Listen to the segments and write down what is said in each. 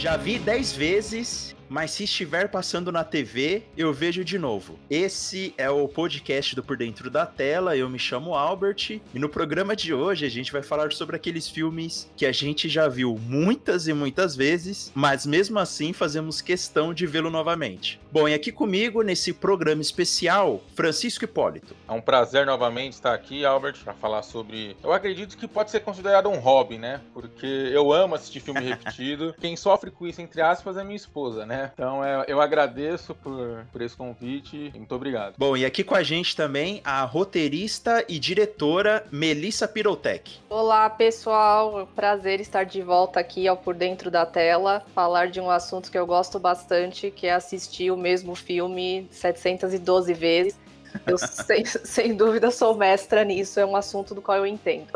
Já vi 10 vezes mas se estiver passando na TV, eu vejo de novo. Esse é o podcast do Por Dentro da Tela. Eu me chamo Albert e no programa de hoje a gente vai falar sobre aqueles filmes que a gente já viu muitas e muitas vezes, mas mesmo assim fazemos questão de vê-lo novamente. Bom, e aqui comigo nesse programa especial, Francisco Hipólito. É um prazer novamente estar aqui, Albert, para falar sobre. Eu acredito que pode ser considerado um hobby, né? Porque eu amo assistir filme repetido. Quem sofre com isso, entre aspas, é minha esposa, né? Então é, eu agradeço por, por esse convite. Muito obrigado. Bom, e aqui com a gente também a roteirista e diretora Melissa Pirotec. Olá, pessoal. Prazer estar de volta aqui ao Por Dentro da Tela, falar de um assunto que eu gosto bastante, que é assistir o mesmo filme 712 vezes. Eu, sem, sem dúvida, sou mestra nisso, é um assunto do qual eu entendo.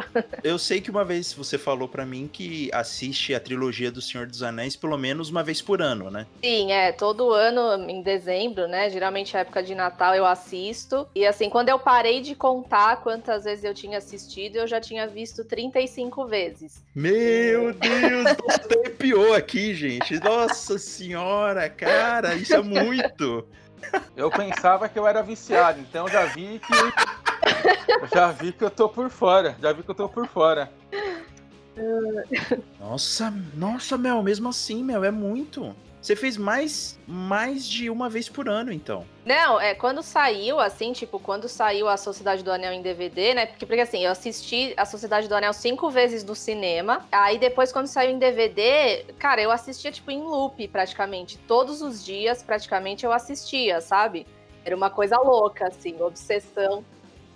Eu sei que uma vez você falou para mim que assiste a trilogia do Senhor dos Anéis pelo menos uma vez por ano, né? Sim, é, todo ano, em dezembro, né? Geralmente é época de Natal eu assisto. E assim, quando eu parei de contar quantas vezes eu tinha assistido, eu já tinha visto 35 vezes. Meu Deus, arrepiou aqui, gente. Nossa senhora, cara, isso é muito. Eu pensava que eu era viciado, então já vi que. Já vi que eu tô por fora. Já vi que eu tô por fora. Nossa, nossa, Mel, mesmo assim, Mel, é muito. Você fez mais, mais de uma vez por ano, então. Não, é quando saiu, assim, tipo, quando saiu a Sociedade do Anel em DVD, né? Porque, porque assim, eu assisti a Sociedade do Anel cinco vezes no cinema. Aí depois, quando saiu em DVD, cara, eu assistia, tipo, em loop, praticamente. Todos os dias, praticamente, eu assistia, sabe? Era uma coisa louca, assim, obsessão.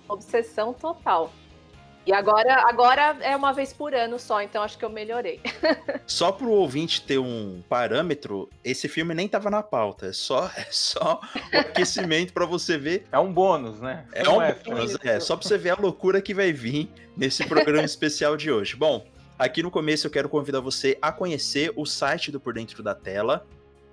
Obsessão total. E agora, agora é uma vez por ano só, então acho que eu melhorei. só pro ouvinte ter um parâmetro, esse filme nem tava na pauta, é só, é só o aquecimento para você ver. É um bônus, né? É, é um bônus, é, só pra você ver a loucura que vai vir nesse programa especial de hoje. Bom, aqui no começo eu quero convidar você a conhecer o site do Por Dentro da Tela,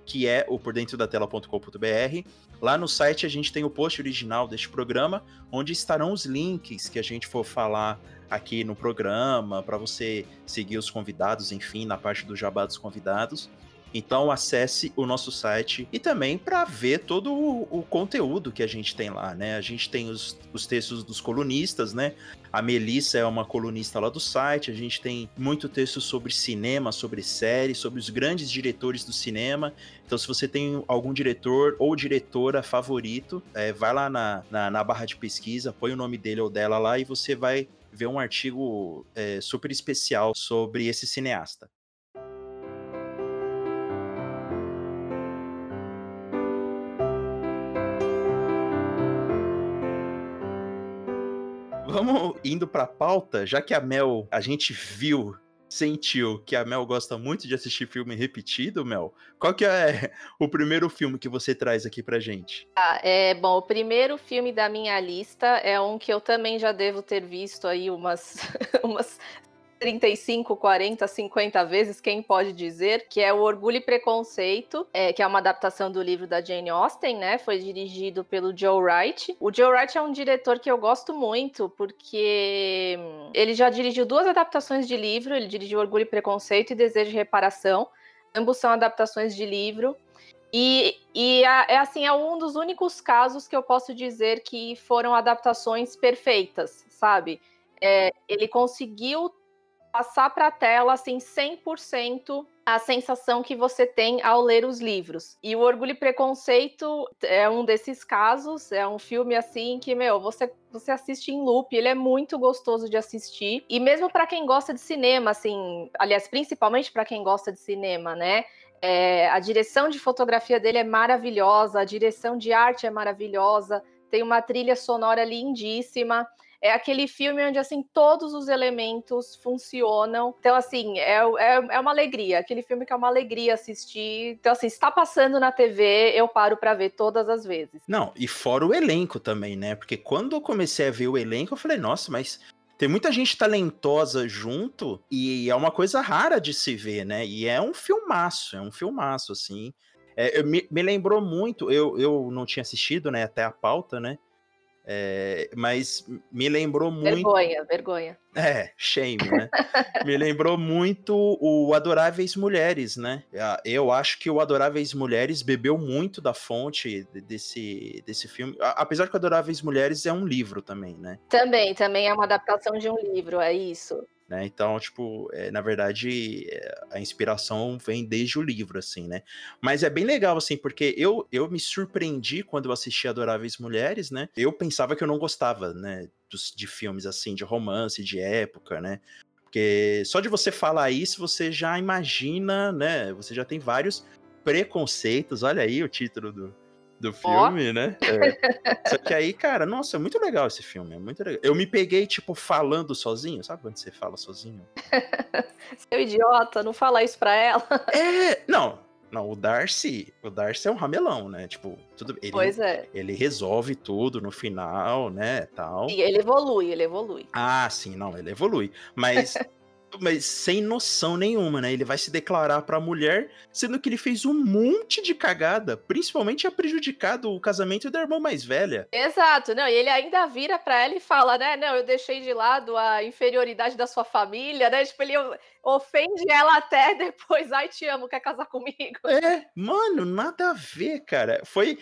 que é o pordentrodatela.com.br. Lá no site a gente tem o post original deste programa, onde estarão os links que a gente for falar aqui no programa, para você seguir os convidados, enfim, na parte do jabá dos convidados. Então acesse o nosso site e também para ver todo o, o, conteúdo que a gente tem lá, né? A gente tem os, os textos dos colunistas, né? A Melissa é uma colunista lá do site, a gente tem muito texto sobre cinema, sobre série, sobre os grandes diretores do cinema. Então, se você tem algum diretor ou diretora favorito, é, vai lá na, na, na barra de pesquisa, põe o nome dele ou dela lá e você vai ver um artigo é, super especial sobre esse cineasta. Vamos indo pra pauta, já que a Mel, a gente viu sentiu que a Mel gosta muito de assistir filme repetido, Mel, qual que é o primeiro filme que você traz aqui pra gente? Ah, é, bom, o primeiro filme da minha lista é um que eu também já devo ter visto aí umas, umas 35, 40, 50 vezes, quem pode dizer, que é o Orgulho e Preconceito, é, que é uma adaptação do livro da Jane Austen, né? Foi dirigido pelo Joe Wright. O Joe Wright é um diretor que eu gosto muito, porque ele já dirigiu duas adaptações de livro, ele dirigiu Orgulho e Preconceito e Desejo de Reparação. Ambos são adaptações de livro. E, e é assim, é um dos únicos casos que eu posso dizer que foram adaptações perfeitas, sabe? É, ele conseguiu passar para a tela assim 100% a sensação que você tem ao ler os livros. E o Orgulho e Preconceito é um desses casos, é um filme assim que, meu, você você assiste em loop, ele é muito gostoso de assistir. E mesmo para quem gosta de cinema, assim, aliás, principalmente para quem gosta de cinema, né? É, a direção de fotografia dele é maravilhosa, a direção de arte é maravilhosa, tem uma trilha sonora lindíssima é aquele filme onde, assim, todos os elementos funcionam. Então, assim, é, é, é uma alegria. Aquele filme que é uma alegria assistir. Então, assim, está passando na TV, eu paro para ver todas as vezes. Não, e fora o elenco também, né? Porque quando eu comecei a ver o elenco, eu falei, nossa, mas tem muita gente talentosa junto e é uma coisa rara de se ver, né? E é um filmaço, é um filmaço, assim. É, me, me lembrou muito, eu, eu não tinha assistido, né, até a pauta, né? É, mas me lembrou muito. Vergonha, vergonha. É, shame, né? me lembrou muito o Adoráveis Mulheres, né? Eu acho que o Adoráveis Mulheres bebeu muito da fonte desse, desse filme. Apesar que o Adoráveis Mulheres é um livro também, né? Também, também é uma adaptação de um livro, é isso. Né? Então, tipo, é, na verdade, é, a inspiração vem desde o livro, assim, né? Mas é bem legal, assim, porque eu, eu me surpreendi quando eu assisti Adoráveis Mulheres, né? Eu pensava que eu não gostava, né? Dos, de filmes, assim, de romance, de época, né? Porque só de você falar isso, você já imagina, né? Você já tem vários preconceitos. Olha aí o título do, do filme, oh. né? É. Só que aí, cara, nossa, é muito legal esse filme, é muito legal. Eu me peguei, tipo, falando sozinho, sabe quando você fala sozinho? Seu idiota, não fala isso pra ela. É, não, não, o Darcy, o Darcy é um ramelão, né? Tipo, tudo ele, pois é. ele resolve tudo no final, né, tal. E ele evolui, ele evolui. Ah, sim, não, ele evolui. Mas mas sem noção nenhuma, né? Ele vai se declarar pra mulher, sendo que ele fez um monte de cagada, principalmente a prejudicado o casamento da irmã mais velha. Exato, não, e ele ainda vira pra ela e fala, né? Não, eu deixei de lado a inferioridade da sua família, né? Tipo, ele ofende ela até depois, ai, te amo, quer casar comigo? É, mano, nada a ver, cara. Foi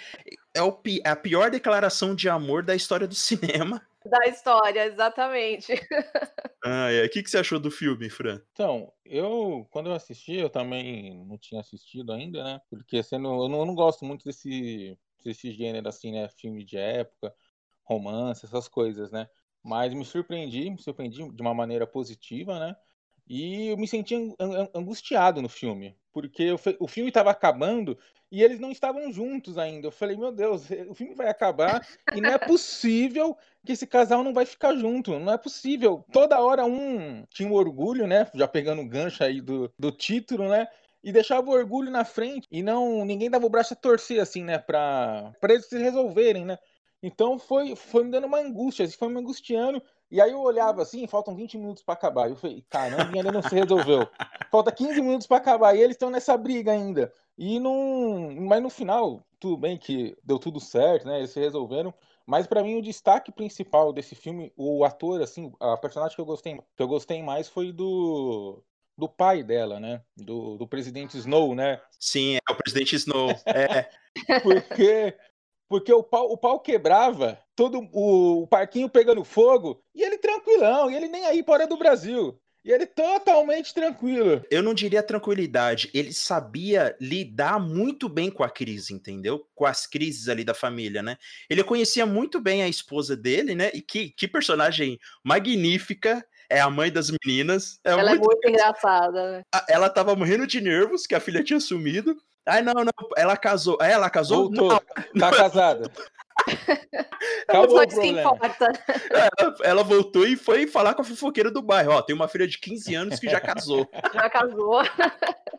é o, a pior declaração de amor da história do cinema. Da história, exatamente. Ah, é. O que, que você achou do filme, Fran? Então, eu, quando eu assisti, eu também não tinha assistido ainda, né? Porque sendo, eu, não, eu não gosto muito desse, desse gênero, assim, né? Filme de época, romance, essas coisas, né? Mas me surpreendi, me surpreendi de uma maneira positiva, né? E eu me senti angustiado no filme, porque o filme estava acabando e eles não estavam juntos ainda. Eu falei, meu Deus, o filme vai acabar e não é possível que esse casal não vai ficar junto. Não é possível. Toda hora um tinha um orgulho, né? Já pegando o gancho aí do, do título, né? E deixava o orgulho na frente e não ninguém dava o braço a torcer, assim, né? Pra, pra eles se resolverem, né? Então foi, foi me dando uma angústia, assim, foi me angustiando. E aí eu olhava assim, faltam 20 minutos para acabar. Eu falei, caramba, ainda não se resolveu. Falta 15 minutos para acabar e eles estão nessa briga ainda. E não, mas no final, tudo bem que deu tudo certo, né? Eles se resolveram. Mas para mim o destaque principal desse filme, o ator assim, a personagem que eu gostei, que eu gostei mais foi do do pai dela, né? Do, do presidente Snow, né? Sim, é o presidente Snow. É. Porque porque o pau, o pau quebrava, todo o, o parquinho pegando fogo, e ele tranquilão, e ele nem aí fora do Brasil. E ele totalmente tranquilo. Eu não diria tranquilidade, ele sabia lidar muito bem com a crise, entendeu? Com as crises ali da família, né? Ele conhecia muito bem a esposa dele, né? E que, que personagem magnífica é a mãe das meninas. É ela muito... é muito engraçada. Né? Ela tava morrendo de nervos que a filha tinha sumido. Ai, não, não, ela casou. É, ela casou? Voltou. Não. Tá casada. Acabou o problema. Ela, ela, voltou e foi falar com a fofoqueira do bairro. Ó, tem uma filha de 15 anos que já casou. Já casou.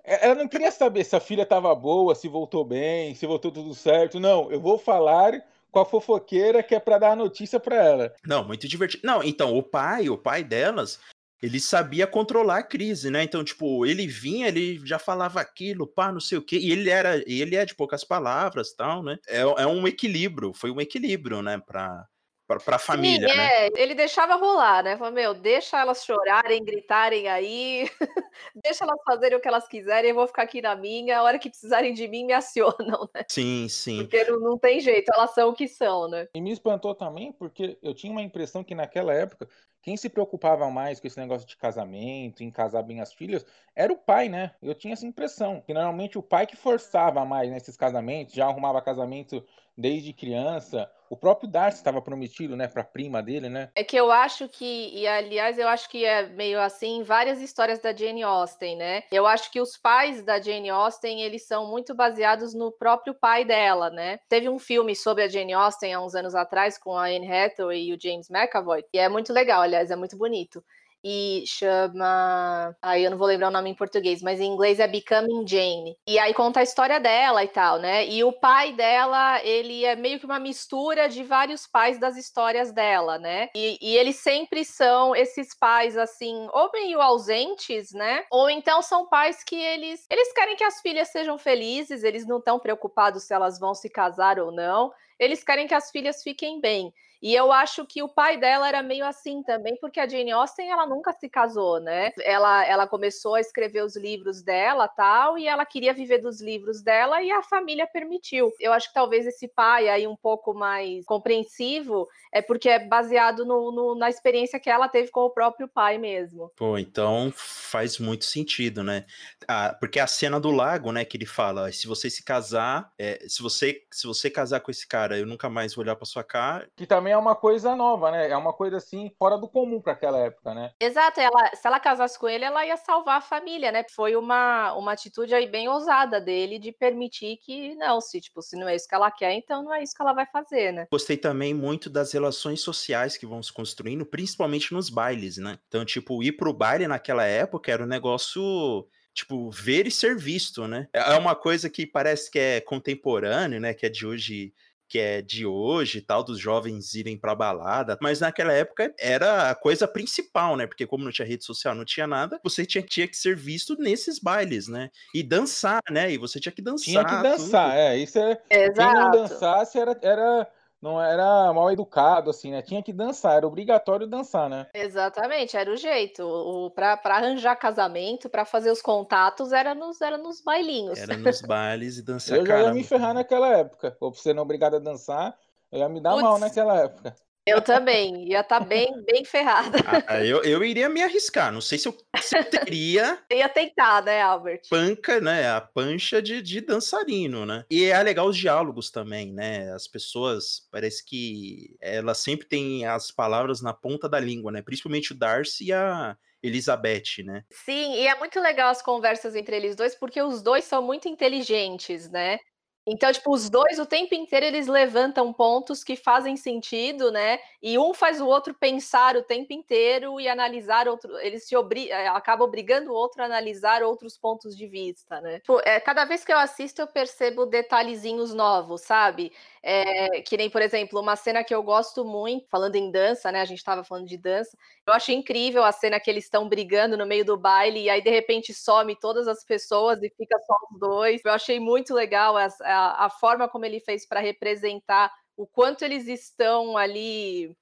É, ela não queria saber se a filha tava boa, se voltou bem, se voltou tudo certo. Não, eu vou falar com a fofoqueira que é para dar a notícia para ela. Não, muito divertido. Não, então, o pai, o pai delas, ele sabia controlar a crise, né? Então, tipo, ele vinha, ele já falava aquilo, pá, não sei o quê, e ele era, ele é de poucas palavras, tal, né? É, é um equilíbrio, foi um equilíbrio, né, para para a família, Sim, é, né? Ele deixava rolar, né? Falou, meu, deixa elas chorarem, gritarem aí, deixa elas fazerem o que elas quiserem, eu vou ficar aqui na minha, a hora que precisarem de mim, me acionam, né? Sim, sim. Porque não, não tem jeito, elas são o que são, né? E me espantou também, porque eu tinha uma impressão que naquela época quem se preocupava mais com esse negócio de casamento, em casar bem as filhas, era o pai, né? Eu tinha essa impressão. Que normalmente o pai que forçava mais nesses casamentos, já arrumava casamento desde criança. O próprio Darcy estava prometido, né, para prima dele, né? É que eu acho que, e aliás, eu acho que é meio assim várias histórias da Jane Austen, né? Eu acho que os pais da Jane Austen, eles são muito baseados no próprio pai dela, né? Teve um filme sobre a Jane Austen há uns anos atrás com a Anne Hathaway e o James McAvoy, e é muito legal, aliás, é muito bonito e chama. Aí eu não vou lembrar o nome em português, mas em inglês é Becoming Jane. E aí conta a história dela e tal, né? E o pai dela, ele é meio que uma mistura de vários pais das histórias dela, né? E, e eles sempre são esses pais, assim, ou meio ausentes, né? Ou então são pais que eles, eles querem que as filhas sejam felizes, eles não estão preocupados se elas vão se casar ou não. eles querem que as filhas fiquem bem. E eu acho que o pai dela era meio assim também, porque a Jane Austen ela nunca se casou, né? Ela, ela começou a escrever os livros dela, tal, e ela queria viver dos livros dela e a família permitiu. Eu acho que talvez esse pai aí um pouco mais compreensivo é porque é baseado no, no, na experiência que ela teve com o próprio pai mesmo. Pô, então faz muito sentido, né? Ah, porque a cena do lago, né, que ele fala, se você se casar, é, se você se você casar com esse cara, eu nunca mais vou olhar para sua cara. Que também é uma coisa nova, né? É uma coisa assim fora do comum para aquela época, né? Exato, ela, se ela casasse com ele, ela ia salvar a família, né? Foi uma, uma atitude aí bem ousada dele de permitir que não, se tipo, se não é isso que ela quer, então não é isso que ela vai fazer, né? Gostei também muito das relações sociais que vão se construindo, principalmente nos bailes, né? Então, tipo, ir pro baile naquela época era um negócio tipo, ver e ser visto, né? É uma coisa que parece que é contemporâneo, né? Que é de hoje que é de hoje tal, dos jovens irem pra balada, mas naquela época era a coisa principal, né? Porque como não tinha rede social, não tinha nada, você tinha, tinha que ser visto nesses bailes, né? E dançar, né? E você tinha que dançar. Tinha que dançar, tudo. é. Isso é. Exato. Quem não dançasse era, era não era mal educado, assim, né? Tinha que dançar, era obrigatório dançar, né? Exatamente, era o jeito. O, pra, pra arranjar casamento, para fazer os contatos, era nos, era nos bailinhos. Era nos bailes e dançar. Eu já ia me ferrar naquela época. Ou você não obrigado a dançar, eu ia me dar Puts. mal naquela época. Eu também, ia estar tá bem, bem ferrada. Ah, eu, eu iria me arriscar, não sei se eu, se eu teria. ia tentar, né, Albert? Panca, né? A pancha de, de dançarino, né? E é legal os diálogos também, né? As pessoas, parece que elas sempre têm as palavras na ponta da língua, né? Principalmente o Darcy e a. Elizabeth, né? Sim, e é muito legal as conversas entre eles dois, porque os dois são muito inteligentes, né? Então, tipo, os dois o tempo inteiro eles levantam pontos que fazem sentido, né? E um faz o outro pensar o tempo inteiro e analisar outro. Eles se obri eh, acabam obrigando o outro a analisar outros pontos de vista, né? Tipo, é, cada vez que eu assisto, eu percebo detalhezinhos novos, sabe? É, que nem, por exemplo, uma cena que eu gosto muito, falando em dança, né? A gente estava falando de dança. Eu acho incrível a cena que eles estão brigando no meio do baile e aí de repente some todas as pessoas e fica só os dois. Eu achei muito legal a, a, a forma como ele fez para representar o quanto eles estão ali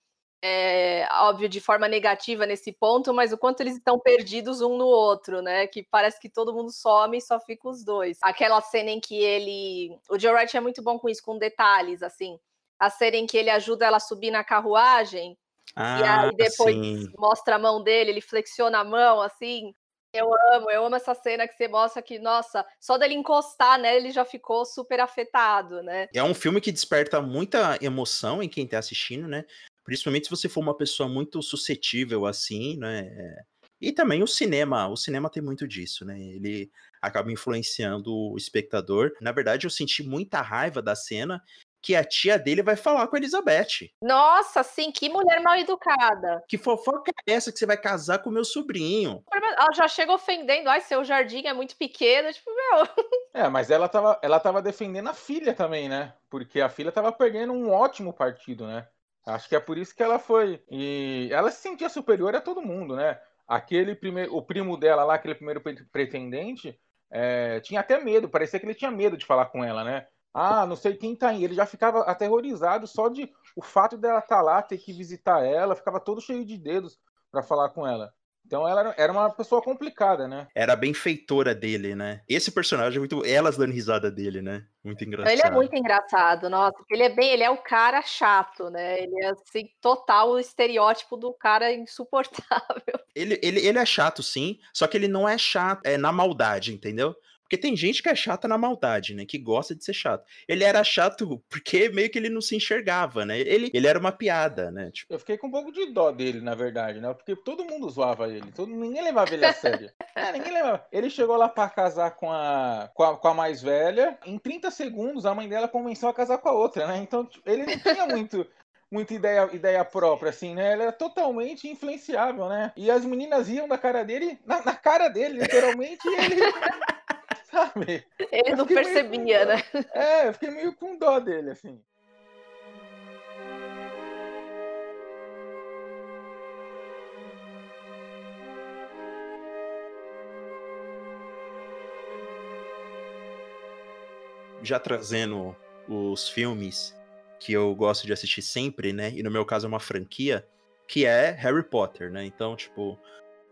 é, óbvio, de forma negativa nesse ponto, mas o quanto eles estão perdidos um no outro, né? Que parece que todo mundo some e só fica os dois. Aquela cena em que ele. O Joe Wright é muito bom com isso, com detalhes, assim. A cena em que ele ajuda ela a subir na carruagem. Ah, e aí depois sim. mostra a mão dele, ele flexiona a mão, assim. Eu amo, eu amo essa cena que você mostra que, nossa, só dele encostar, né, ele já ficou super afetado, né? É um filme que desperta muita emoção em quem tá assistindo, né? Principalmente se você for uma pessoa muito suscetível assim, né? E também o cinema, o cinema tem muito disso, né? Ele acaba influenciando o espectador. Na verdade, eu senti muita raiva da cena que a tia dele vai falar com a Elizabeth. Nossa, sim, que mulher mal educada. Que fofoca é essa que você vai casar com meu sobrinho? Ela já chega ofendendo, ai, seu jardim é muito pequeno, tipo, meu. É, mas ela tava, ela tava defendendo a filha também, né? Porque a filha tava perdendo um ótimo partido, né? Acho que é por isso que ela foi. E ela se sentia superior a todo mundo, né? Aquele primeiro, o primo dela lá, aquele primeiro pretendente, é, tinha até medo, parecia que ele tinha medo de falar com ela, né? Ah, não sei quem tá aí. Ele já ficava aterrorizado só de o fato dela estar tá lá, ter que visitar ela, ficava todo cheio de dedos para falar com ela. Então ela era uma pessoa complicada, né? Era bem feitora dele, né? Esse personagem é muito. Elas dando risada dele, né? Muito engraçado. Ele é muito engraçado, nossa. Ele é bem. Ele é o cara chato, né? Ele é assim, total o estereótipo do cara insuportável. Ele, ele, ele é chato, sim, só que ele não é chato, é na maldade, entendeu? Porque tem gente que é chata na maldade, né? Que gosta de ser chato. Ele era chato porque meio que ele não se enxergava, né? Ele, ele era uma piada, né? Tipo... Eu fiquei com um pouco de dó dele, na verdade, né? Porque todo mundo zoava ele. Todo, ninguém levava ele a sério. é, ninguém levava. Ele chegou lá para casar com a, com a, com, a, mais velha. Em 30 segundos, a mãe dela convenceu a casar com a outra, né? Então, tipo, ele não tinha muito muita ideia, ideia própria, assim, né? Ele era totalmente influenciável, né? E as meninas iam da cara dele, na, na cara dele, literalmente, e ele sabe? Ele não percebia, né? É, eu fiquei meio com dó dele, assim. Já trazendo os filmes que eu gosto de assistir sempre, né? E no meu caso é uma franquia, que é Harry Potter, né? Então, tipo,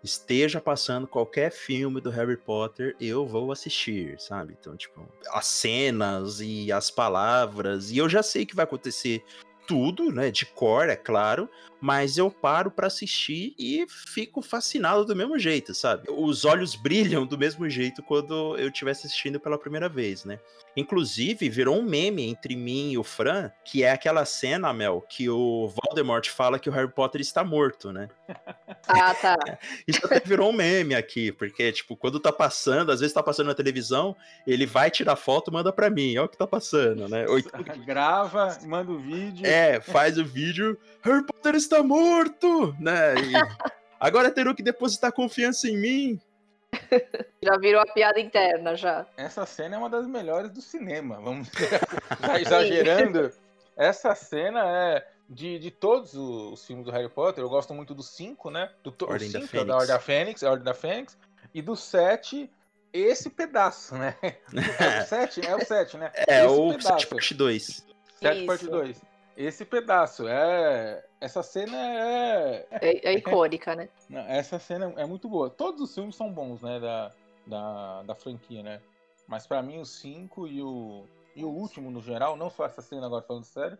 esteja passando qualquer filme do Harry Potter, eu vou assistir, sabe? Então, tipo, as cenas e as palavras, e eu já sei que vai acontecer tudo, né, de cor, é claro, mas eu paro para assistir e fico fascinado do mesmo jeito, sabe? Os olhos brilham do mesmo jeito quando eu estivesse assistindo pela primeira vez, né? Inclusive, virou um meme entre mim e o Fran, que é aquela cena, Mel, que o Voldemort fala que o Harry Potter está morto, né? Ah, tá. Isso até virou um meme aqui, porque, tipo, quando tá passando, às vezes tá passando na televisão, ele vai tirar foto e manda pra mim, olha o que tá passando, né? Ou... Grava, manda o vídeo. É, faz o vídeo, Harry Potter está morto, né? E agora terão que depositar confiança em mim. Já virou a piada interna, já. Essa cena é uma das melhores do cinema, vamos já exagerando. Essa cena é de, de todos os filmes do Harry Potter, eu gosto muito do 5, né? Do Ordem da cinco, Fênix. da Ordem da Fênix, a Ordem da Fênix. E do 7, esse pedaço, né? É o 7, é o 7, né? É, esse o pedaço. 7 parte 2. 7 parte Isso. 2. Esse pedaço, é. Essa cena é. É, é icônica, né? Não, essa cena é muito boa. Todos os filmes são bons, né? Da, da, da franquia, né? Mas pra mim, o 5 e o, e o último, no geral, não só essa cena agora falando sério,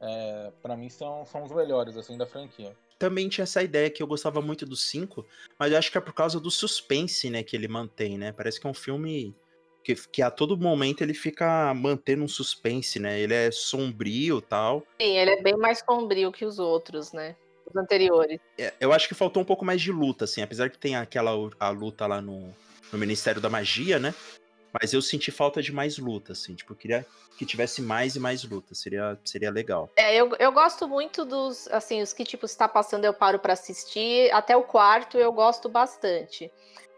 é, pra mim são, são os melhores, assim, da franquia. Também tinha essa ideia que eu gostava muito do 5, mas eu acho que é por causa do suspense, né, que ele mantém, né? Parece que é um filme que, que a todo momento ele fica mantendo um suspense, né? Ele é sombrio e tal. Sim, ele é bem mais sombrio que os outros, né? Os anteriores. É, eu acho que faltou um pouco mais de luta, assim, apesar que tem aquela a luta lá no, no Ministério da Magia, né? Mas eu senti falta de mais luta, assim, tipo, eu queria que tivesse mais e mais luta, seria, seria legal. É, eu, eu gosto muito dos, assim, os que, tipo, está passando eu paro pra assistir. Até o quarto eu gosto bastante.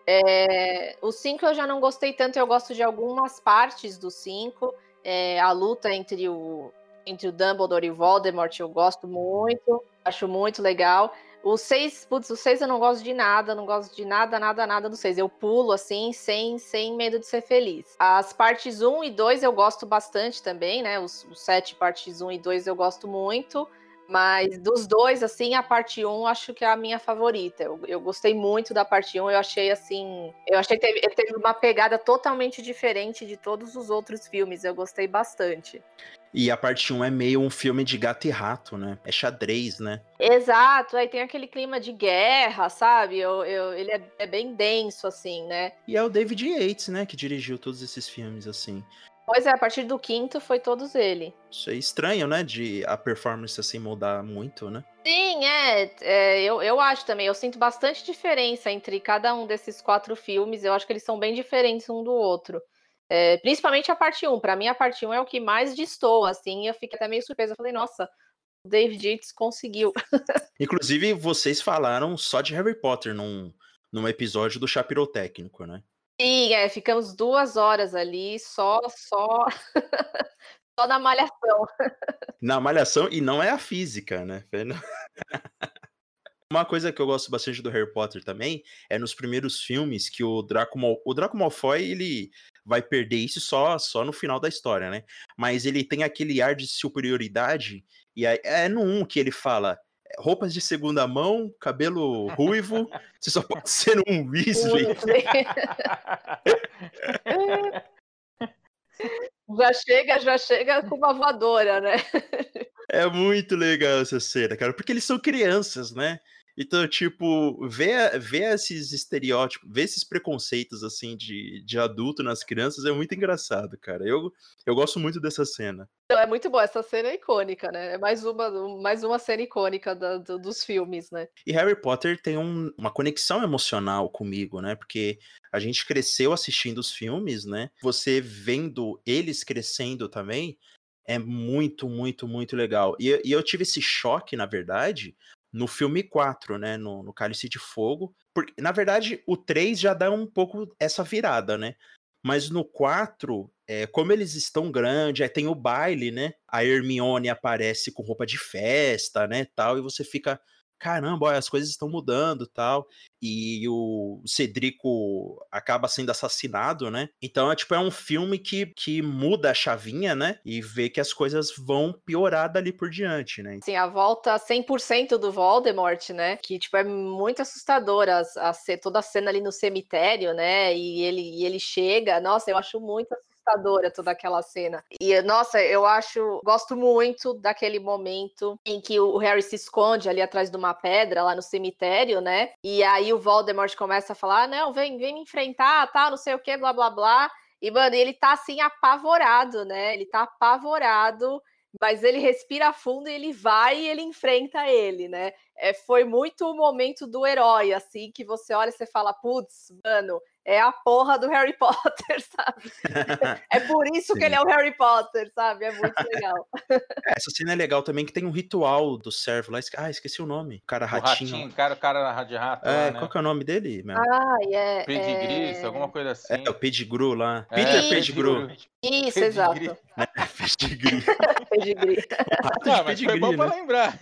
É, o 5 eu já não gostei tanto, eu gosto de algumas partes do 5. É, a luta entre o, entre o Dumbledore e o Voldemort eu gosto muito, acho muito legal. O 6, putz, o 6 eu não gosto de nada, não gosto de nada, nada, nada do 6. Eu pulo assim, sem, sem medo de ser feliz. As partes 1 e 2 eu gosto bastante também, né? Os, os 7 partes 1 e 2 eu gosto muito. Mas dos dois, assim, a parte 1 acho que é a minha favorita. Eu, eu gostei muito da parte 1, eu achei assim. Eu achei que teve, teve uma pegada totalmente diferente de todos os outros filmes. Eu gostei bastante. E a parte 1 é meio um filme de gato e rato, né? É xadrez, né? Exato, aí tem aquele clima de guerra, sabe? Eu, eu- ele é, é bem denso, assim, né? E é o David Yates, né, que dirigiu todos esses filmes, assim. Pois é, a partir do quinto foi todos ele. Isso é estranho, né, de a performance assim mudar muito, né? Sim, é, é, eu, eu acho também. Eu sinto bastante diferença entre cada um desses quatro filmes. Eu acho que eles são bem diferentes um do outro. É, principalmente a parte 1. Pra mim, a parte 1 é o que mais distou, assim. Eu fiquei até meio surpresa. Eu falei, nossa, o David Yates conseguiu. Inclusive, vocês falaram só de Harry Potter num, num episódio do Chapirotécnico, né? Sim, é, ficamos duas horas ali, só, só, só na malhação. Na Malhação, e não é a física, né? Uma coisa que eu gosto bastante do Harry Potter também é nos primeiros filmes que o Draco, Mal... o Draco Malfoy ele vai perder isso só só no final da história, né? Mas ele tem aquele ar de superioridade e é no 1 que ele fala roupas de segunda mão, cabelo ruivo, você só pode ser um Weasley. Já chega, já chega com uma voadora, né? É muito legal essa cena, cara, porque eles são crianças, né? Então, tipo, ver, ver esses estereótipos, ver esses preconceitos, assim, de, de adulto nas crianças é muito engraçado, cara. Eu, eu gosto muito dessa cena. Então, é muito boa, essa cena é icônica, né? É mais uma, mais uma cena icônica da- do- dos filmes, né? E Harry Potter tem um- uma conexão emocional comigo, né? Porque a gente cresceu assistindo os filmes, né? Você vendo eles crescendo também é muito, muito, muito legal. E, e eu tive esse choque, na verdade, no filme 4, né? No, no Cálice de Fogo. Porque, na verdade, o 3 já dá um pouco essa virada, né? Mas no 4, é, como eles estão grandes, aí tem o baile, né? A Hermione aparece com roupa de festa, né? Tal, e você fica caramba, olha, as coisas estão mudando tal. E o Cedrico acaba sendo assassinado, né? Então é tipo, é um filme que, que muda a chavinha, né? E vê que as coisas vão piorar dali por diante, né? Sim, a volta 100% do Voldemort, né? Que, tipo, é muito assustadora a, a toda a cena ali no cemitério, né? E ele, e ele chega, nossa, eu acho muito assustadora toda aquela cena. E, nossa, eu acho, gosto muito daquele momento em que o Harry se esconde ali atrás de uma pedra, lá no cemitério, né? E aí o Voldemort começa a falar: ah, não, vem, vem me enfrentar, tá, não sei o que, blá blá blá. E, mano, ele tá assim apavorado, né? Ele tá apavorado mas ele respira fundo e ele vai e ele enfrenta ele, né? É, foi muito o momento do herói, assim, que você olha e você fala, putz, mano, é a porra do Harry Potter, sabe? é por isso Sim. que ele é o Harry Potter, sabe? É muito legal. É, essa cena é legal também, que tem um ritual do servo lá. Ah, esqueci o nome. O cara ratinho. O ratinho, cara, o cara de rato. É, lá, né? qual que é o nome dele? Meu? Ah, é. Pedigree, é... alguma coisa assim. É, o Pedigru lá. É, Peter Pedigru. Isso, Pedigree. exato. É, pedigree. pedigree. Não, mas foi bom né? pra lembrar.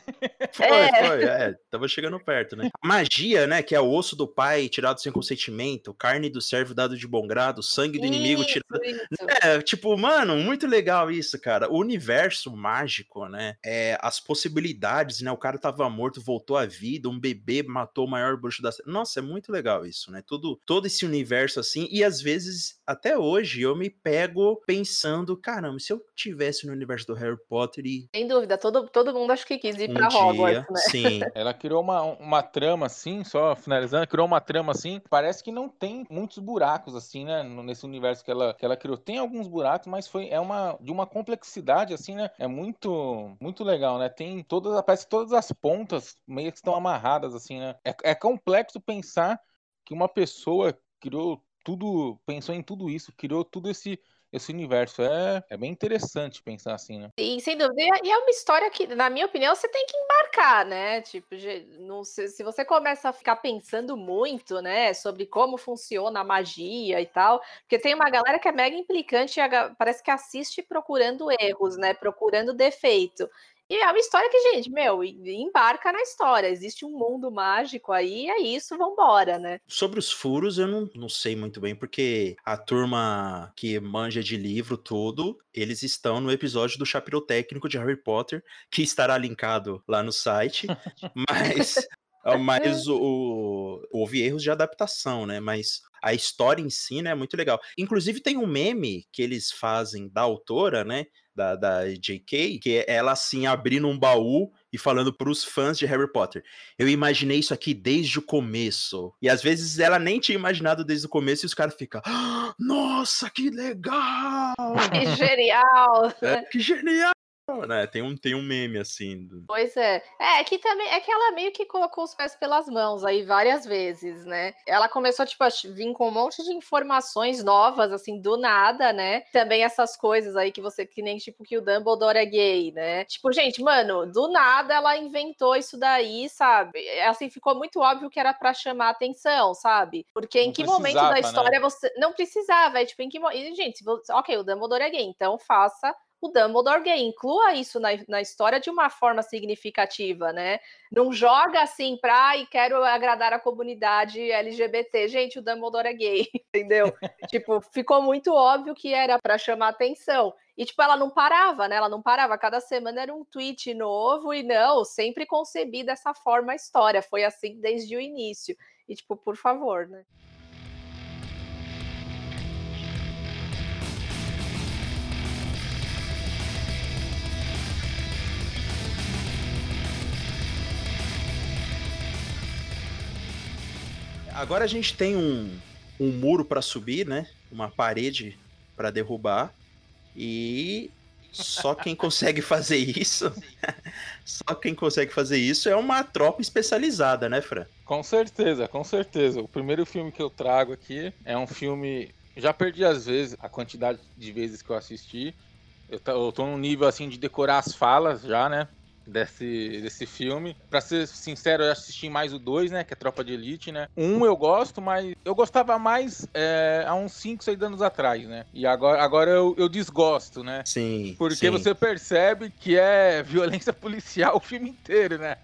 Foi, é. foi. É, tava chegando perto, né? Magia, né, que é o osso do pai tirado sem consentimento, carne do servo dado de bom grado, sangue do isso, inimigo tirado. Isso. É, tipo, mano, muito legal isso, cara. O universo mágico, né? É, as possibilidades, né? O cara tava morto, voltou à vida, um bebê matou o maior bruxo da. Nossa, é muito legal isso, né? Tudo, todo esse universo assim, e às vezes, até hoje, eu me pego pensando, caramba, se eu tivesse no universo do Harry Potter e. Sem dúvida, todo, todo mundo acho que quis ir um pra dia, Hogwarts, né? Sim. Ela criou uma, uma trama assim, só finalizando, criou uma trama assim, parece que não tem muitos buracos assim, né, nesse universo que ela, que ela criou. Tem alguns buracos, mas foi é uma de uma complexidade assim, né? É muito muito legal, né? Tem todas, parece que todas as pontas meio que estão amarradas assim, né? É, é complexo pensar que uma pessoa criou tudo, pensou em tudo isso, criou tudo esse esse universo. É, é bem interessante pensar assim, né? E sem dúvida, e é uma história que, na minha opinião, você tem que embarcar, né? Tipo, não, se, se você começa a ficar pensando muito, né, sobre como funciona a magia e tal, porque tem uma galera que é mega implicante, parece que assiste procurando erros, né? Procurando defeito. E é uma história que, gente, meu, embarca na história. Existe um mundo mágico aí, é isso, vambora, né? Sobre os furos, eu não, não sei muito bem, porque a turma que manja de livro todo, eles estão no episódio do Chapéu Técnico de Harry Potter, que estará linkado lá no site. mas mas o, o, houve erros de adaptação, né? Mas a história em si né, é muito legal. Inclusive, tem um meme que eles fazem da autora, né? Da, da J.K., que é ela assim abrindo um baú e falando para os fãs de Harry Potter. Eu imaginei isso aqui desde o começo. E às vezes ela nem tinha imaginado desde o começo e os caras ficam: ah, Nossa, que legal! Que genial! É, que genial! Né? Tem um, tem um meme assim. Do... Pois é. É que também é que ela meio que colocou os pés pelas mãos aí várias vezes, né? Ela começou, tipo, a vir com um monte de informações novas, assim, do nada, né? Também essas coisas aí que você, que nem tipo que o Dumbledore é gay, né? Tipo, gente, mano, do nada ela inventou isso daí, sabe? Assim, ficou muito óbvio que era para chamar atenção, sabe? Porque em não que momento da né? história né? você. Não precisava, é tipo, em que momento. Gente, ok, o Dumbledore é gay, então faça o Dumbledore gay. Inclua isso na, na história de uma forma significativa, né? Não joga assim pra e quero agradar a comunidade LGBT. Gente, o Dumbledore é gay, entendeu? tipo, ficou muito óbvio que era para chamar atenção. E, tipo, ela não parava, né? Ela não parava. Cada semana era um tweet novo e não, sempre concebi dessa forma a história. Foi assim desde o início. E, tipo, por favor, né? Agora a gente tem um, um muro para subir, né? Uma parede para derrubar. E só quem consegue fazer isso, só quem consegue fazer isso é uma tropa especializada, né, Fran? Com certeza, com certeza. O primeiro filme que eu trago aqui é um filme. Já perdi às vezes a quantidade de vezes que eu assisti. Eu, eu tô num nível assim de decorar as falas já, né? Desse, desse filme. Pra ser sincero, eu assisti mais o 2, né? Que é Tropa de Elite, né? Um eu gosto, mas eu gostava mais é, há uns 5, 6 anos atrás, né? E agora, agora eu, eu desgosto, né? Sim. Porque sim. você percebe que é violência policial o filme inteiro, né?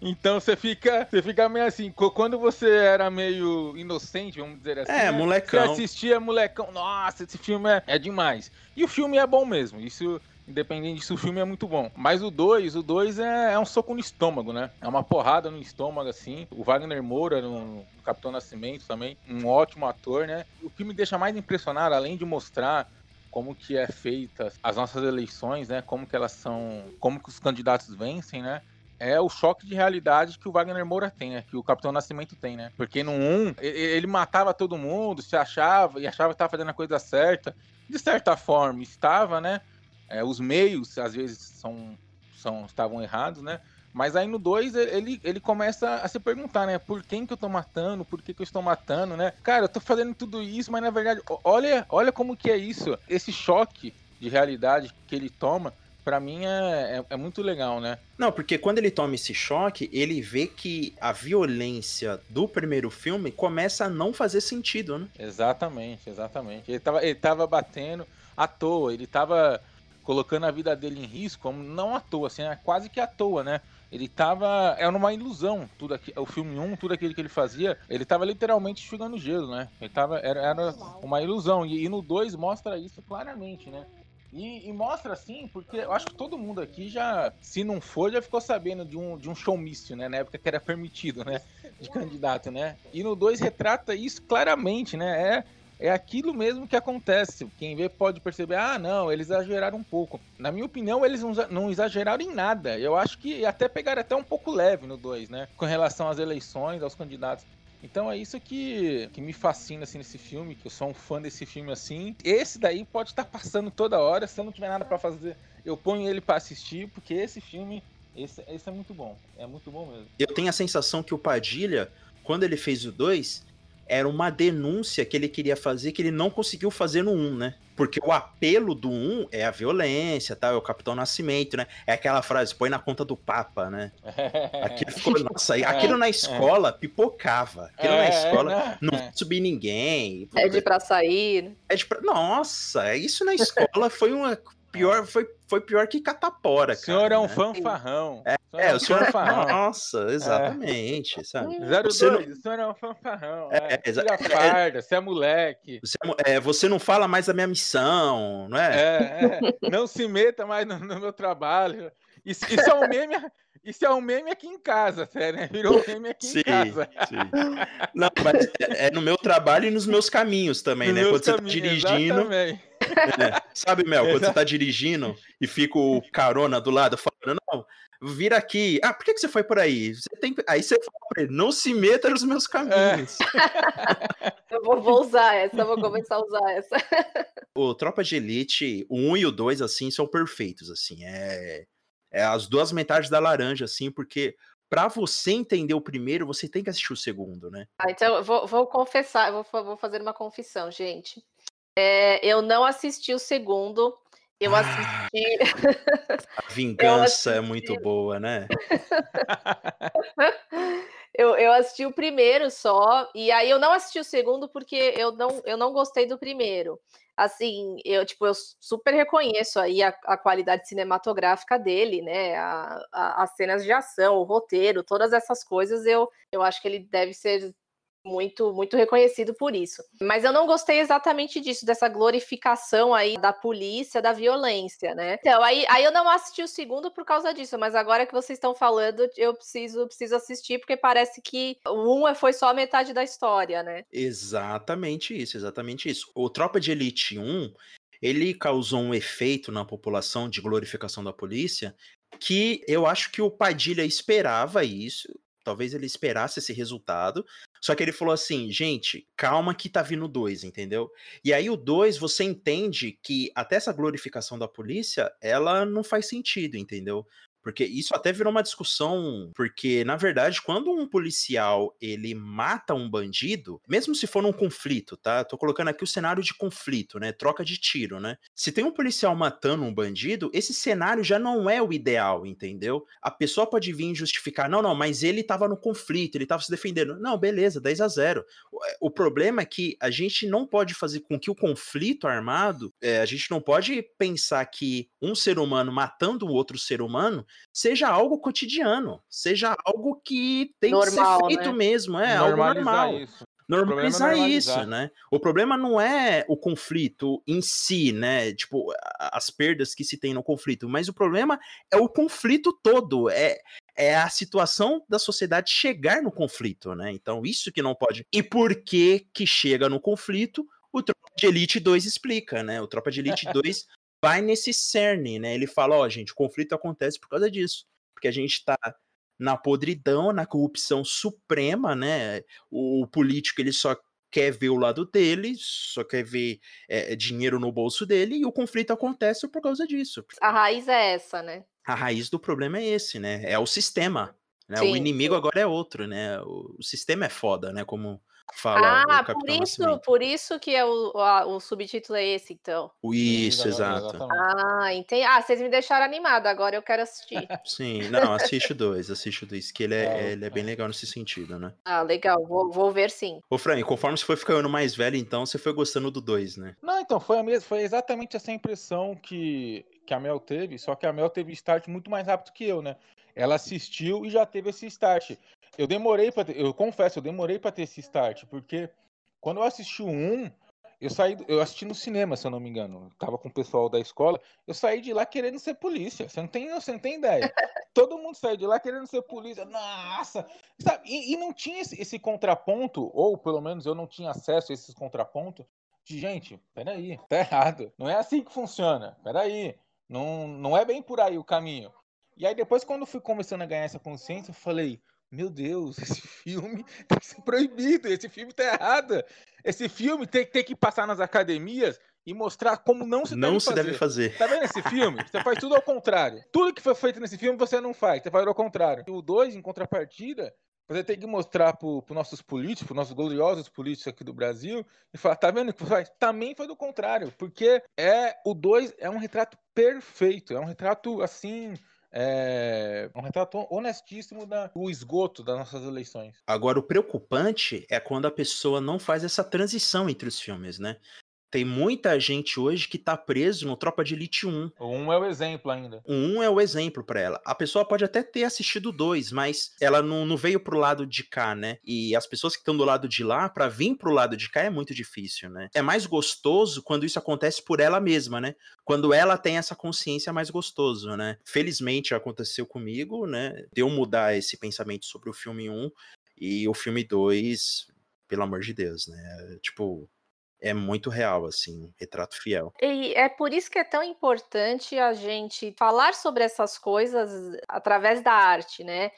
Então você fica, você fica meio assim, quando você era meio inocente, vamos dizer assim. É, né? molecão. Você assistia molecão, nossa, esse filme é, é demais. E o filme é bom mesmo. Isso Independente disso, o filme é muito bom. Mas o 2, o 2 é, é, um soco no estômago, né? É uma porrada no estômago, assim. O Wagner Moura, no, Capitão Nascimento também, um ótimo ator, né? O que me deixa mais impressionado, além de mostrar como que é feita as nossas eleições, né? Como que elas são, como que os candidatos vencem, né? É o choque de realidade que o Wagner Moura tem, né? Que o Capitão Nascimento tem, né? Porque no 1, ele matava todo mundo, se achava e achava que estava fazendo a coisa certa. De certa forma, estava, né? É, os meios, às vezes, são, são, estavam errados, né? Mas aí no 2 ele, ele começa a se perguntar, né? Por quem que eu tô matando? Por que, que eu estou matando, né? Cara, eu tô fazendo tudo isso, mas na verdade, olha, olha como que é isso. Esse choque de realidade que ele toma, para mim é, é, é, muito legal, né? Não, porque quando ele toma esse choque, ele vê que a violência do primeiro filme começa a não fazer sentido, né? Exatamente, exatamente. Ele tava, ele tava batendo à toa, ele tava colocando a vida dele em risco, não à toa, assim, é quase que à toa, né? Ele tava. Era uma ilusão, tudo aqui, o filme 1, tudo aquilo que ele fazia, ele tava literalmente enxugando gelo, né? Ele tava. Era, era uma ilusão. E, e no 2 mostra isso claramente, né? E, e, mostra assim, porque eu acho que todo mundo aqui já, se não for, já ficou sabendo de um, de um showmício, né? Na época que era permitido, né? De candidato, né? E no 2 retrata isso claramente, né? É é aquilo mesmo que acontece. Quem vê pode perceber, ah, não, eles exageraram um pouco. Na minha opinião, eles não exageraram em nada. Eu acho que até pegaram até um pouco leve no 2, né? Com relação às eleições, aos candidatos. Então é isso que, que me fascina assim nesse filme, que eu sou um fã desse filme assim. Esse daí pode estar passando toda hora, se eu não tiver nada para fazer, eu ponho ele para assistir, porque esse filme, esse, esse é muito bom. É muito bom mesmo. Eu tenho a sensação que o Padilha, quando ele fez o 2, era uma denúncia que ele queria fazer que ele não conseguiu fazer no 1, né? Porque o apelo do 1 é a violência, tá? É o Capitão Nascimento, né? É aquela frase, põe na conta do Papa, né? Aquilo ficou, nossa, aquilo na escola pipocava. Aquilo na é, escola né? não é. subir ninguém. Pede pra sair. Pede pra... Nossa, isso na escola foi uma pior, foi, foi pior que catapora, cara. O senhor é um né? fanfarrão. É, o senhor é, é um fanfarrão. Nossa, exatamente, é. sabe? 02, você não... o senhor é um fanfarrão. É, é, Tira é, farda, você é moleque. Você, é, você não fala mais da minha missão, não é? É, é. não se meta mais no, no meu trabalho. Isso, isso é um meme... Isso é um meme aqui em casa, sério, né? Virou um meme aqui sim, em casa. Sim. Não, mas é, é, no meu trabalho e nos meus caminhos também, né? Quando caminhos, você tá dirigindo. Exatamente. É, sabe, Mel, quando você tá dirigindo e fica o carona do lado falando, não, vira aqui. Ah, por que, que você foi por aí? Você tem... Aí você fala pra ele, não se meta nos meus caminhos. É. eu vou, vou, usar essa, eu vou começar a usar essa. o Tropa de Elite, o 1 e o 2, assim, são perfeitos, assim. É, é as duas metades da laranja, assim, porque para você entender o primeiro, você tem que assistir o segundo, né? Ah, então eu vou, vou confessar, vou, vou fazer uma confissão, gente. É, eu não assisti o segundo. Eu ah, assisti. A vingança assisti... é muito boa, né? eu, eu assisti o primeiro só, e aí eu não assisti o segundo porque eu não, eu não gostei do primeiro. Assim, eu tipo, eu super reconheço aí a, a qualidade cinematográfica dele, né? A, a, as cenas de ação, o roteiro, todas essas coisas, eu, eu acho que ele deve ser muito muito reconhecido por isso. Mas eu não gostei exatamente disso, dessa glorificação aí da polícia, da violência, né? Então, aí, aí eu não assisti o segundo por causa disso, mas agora que vocês estão falando, eu preciso, preciso assistir, porque parece que o um foi só a metade da história, né? Exatamente isso, exatamente isso. O Tropa de Elite 1, ele causou um efeito na população de glorificação da polícia que eu acho que o Padilha esperava isso, talvez ele esperasse esse resultado, só que ele falou assim, gente, calma que tá vindo dois, entendeu? E aí o dois, você entende que até essa glorificação da polícia, ela não faz sentido, entendeu? Porque isso até virou uma discussão, porque na verdade, quando um policial ele mata um bandido, mesmo se for num conflito, tá? Tô colocando aqui o cenário de conflito, né? Troca de tiro, né? Se tem um policial matando um bandido, esse cenário já não é o ideal, entendeu? A pessoa pode vir justificar, não, não, mas ele tava no conflito, ele tava se defendendo. Não, beleza, 10 a 0. O problema é que a gente não pode fazer com que o conflito armado, é, a gente não pode pensar que um ser humano matando o outro ser humano seja algo cotidiano, seja algo que tem normal, que ser feito né? mesmo, é algo normal. Isso. Normalizar é isso, né? O problema não é o conflito em si, né? Tipo, as perdas que se tem no conflito, mas o problema é o conflito todo, é, é a situação da sociedade chegar no conflito, né? Então, isso que não pode. E por que que chega no conflito? O Tropa de Elite 2 explica, né? O Tropa de Elite 2 vai nesse cerne, né? Ele fala, ó, oh, gente, o conflito acontece por causa disso. Porque a gente tá na podridão, na corrupção suprema, né? O, o político, ele só quer ver o lado dele, só quer ver é, dinheiro no bolso dele, e o conflito acontece por causa disso. A raiz é essa, né? A raiz do problema é esse, né? É o sistema. Né? Sim, o inimigo sim. agora é outro, né? O, o sistema é foda, né? Como fala ah, por isso, por isso que é o, o, o, subtítulo é esse, então. Isso, exato. Ah, entendi. Ah, vocês me deixaram animada, agora eu quero assistir. Sim, não, assiste o dois, assiste o dois, que ele é, é, ele é bem legal nesse sentido, né? Ah, legal, vou, vou ver sim. Ô, Fran, conforme você foi ficando mais velho, então, você foi gostando do dois, né? Não, então, foi, a mesma, foi exatamente essa impressão que, que a Mel teve, só que a Mel teve start muito mais rápido que eu, né? Ela assistiu e já teve esse start. Eu demorei para eu confesso, eu demorei para ter esse start, porque quando eu assisti o 1, eu saí, eu assisti no cinema, se eu não me engano. Eu tava com o pessoal da escola, eu saí de lá querendo ser polícia. Você não tem, você não tem ideia. Todo mundo saiu de lá querendo ser polícia. Nossa! Sabe? E, e não tinha esse, esse, contraponto, ou pelo menos eu não tinha acesso a esses contrapontos, de gente, peraí, tá errado. Não é assim que funciona. Peraí. Não, não é bem por aí o caminho. E aí depois, quando eu fui começando a ganhar essa consciência, eu falei, meu Deus, esse filme tem que ser proibido, esse filme tá errado. Esse filme tem, tem que passar nas academias e mostrar como não se não deve se fazer. deve fazer. Tá vendo esse filme? Você faz tudo ao contrário. Tudo que foi feito nesse filme você não faz, você faz ao contrário. E o 2, em contrapartida, você tem que mostrar para os nossos políticos, pros nossos gloriosos políticos aqui do Brasil, e falar, tá vendo que faz? Também foi do contrário, porque é o 2 é um retrato perfeito, é um retrato assim é um retrato honestíssimo do esgoto das nossas eleições. Agora, o preocupante é quando a pessoa não faz essa transição entre os filmes, né? Tem muita gente hoje que tá preso no Tropa de Elite 1. O 1 é o exemplo ainda. O 1 é o exemplo para ela. A pessoa pode até ter assistido o 2, mas ela não, não veio pro lado de cá, né? E as pessoas que estão do lado de lá, para vir pro lado de cá é muito difícil, né? É mais gostoso quando isso acontece por ela mesma, né? Quando ela tem essa consciência é mais gostoso, né? Felizmente aconteceu comigo, né? Deu mudar esse pensamento sobre o filme 1 e o filme 2, pelo amor de Deus, né? Tipo, é muito real, assim, retrato fiel. E é por isso que é tão importante a gente falar sobre essas coisas através da arte, né?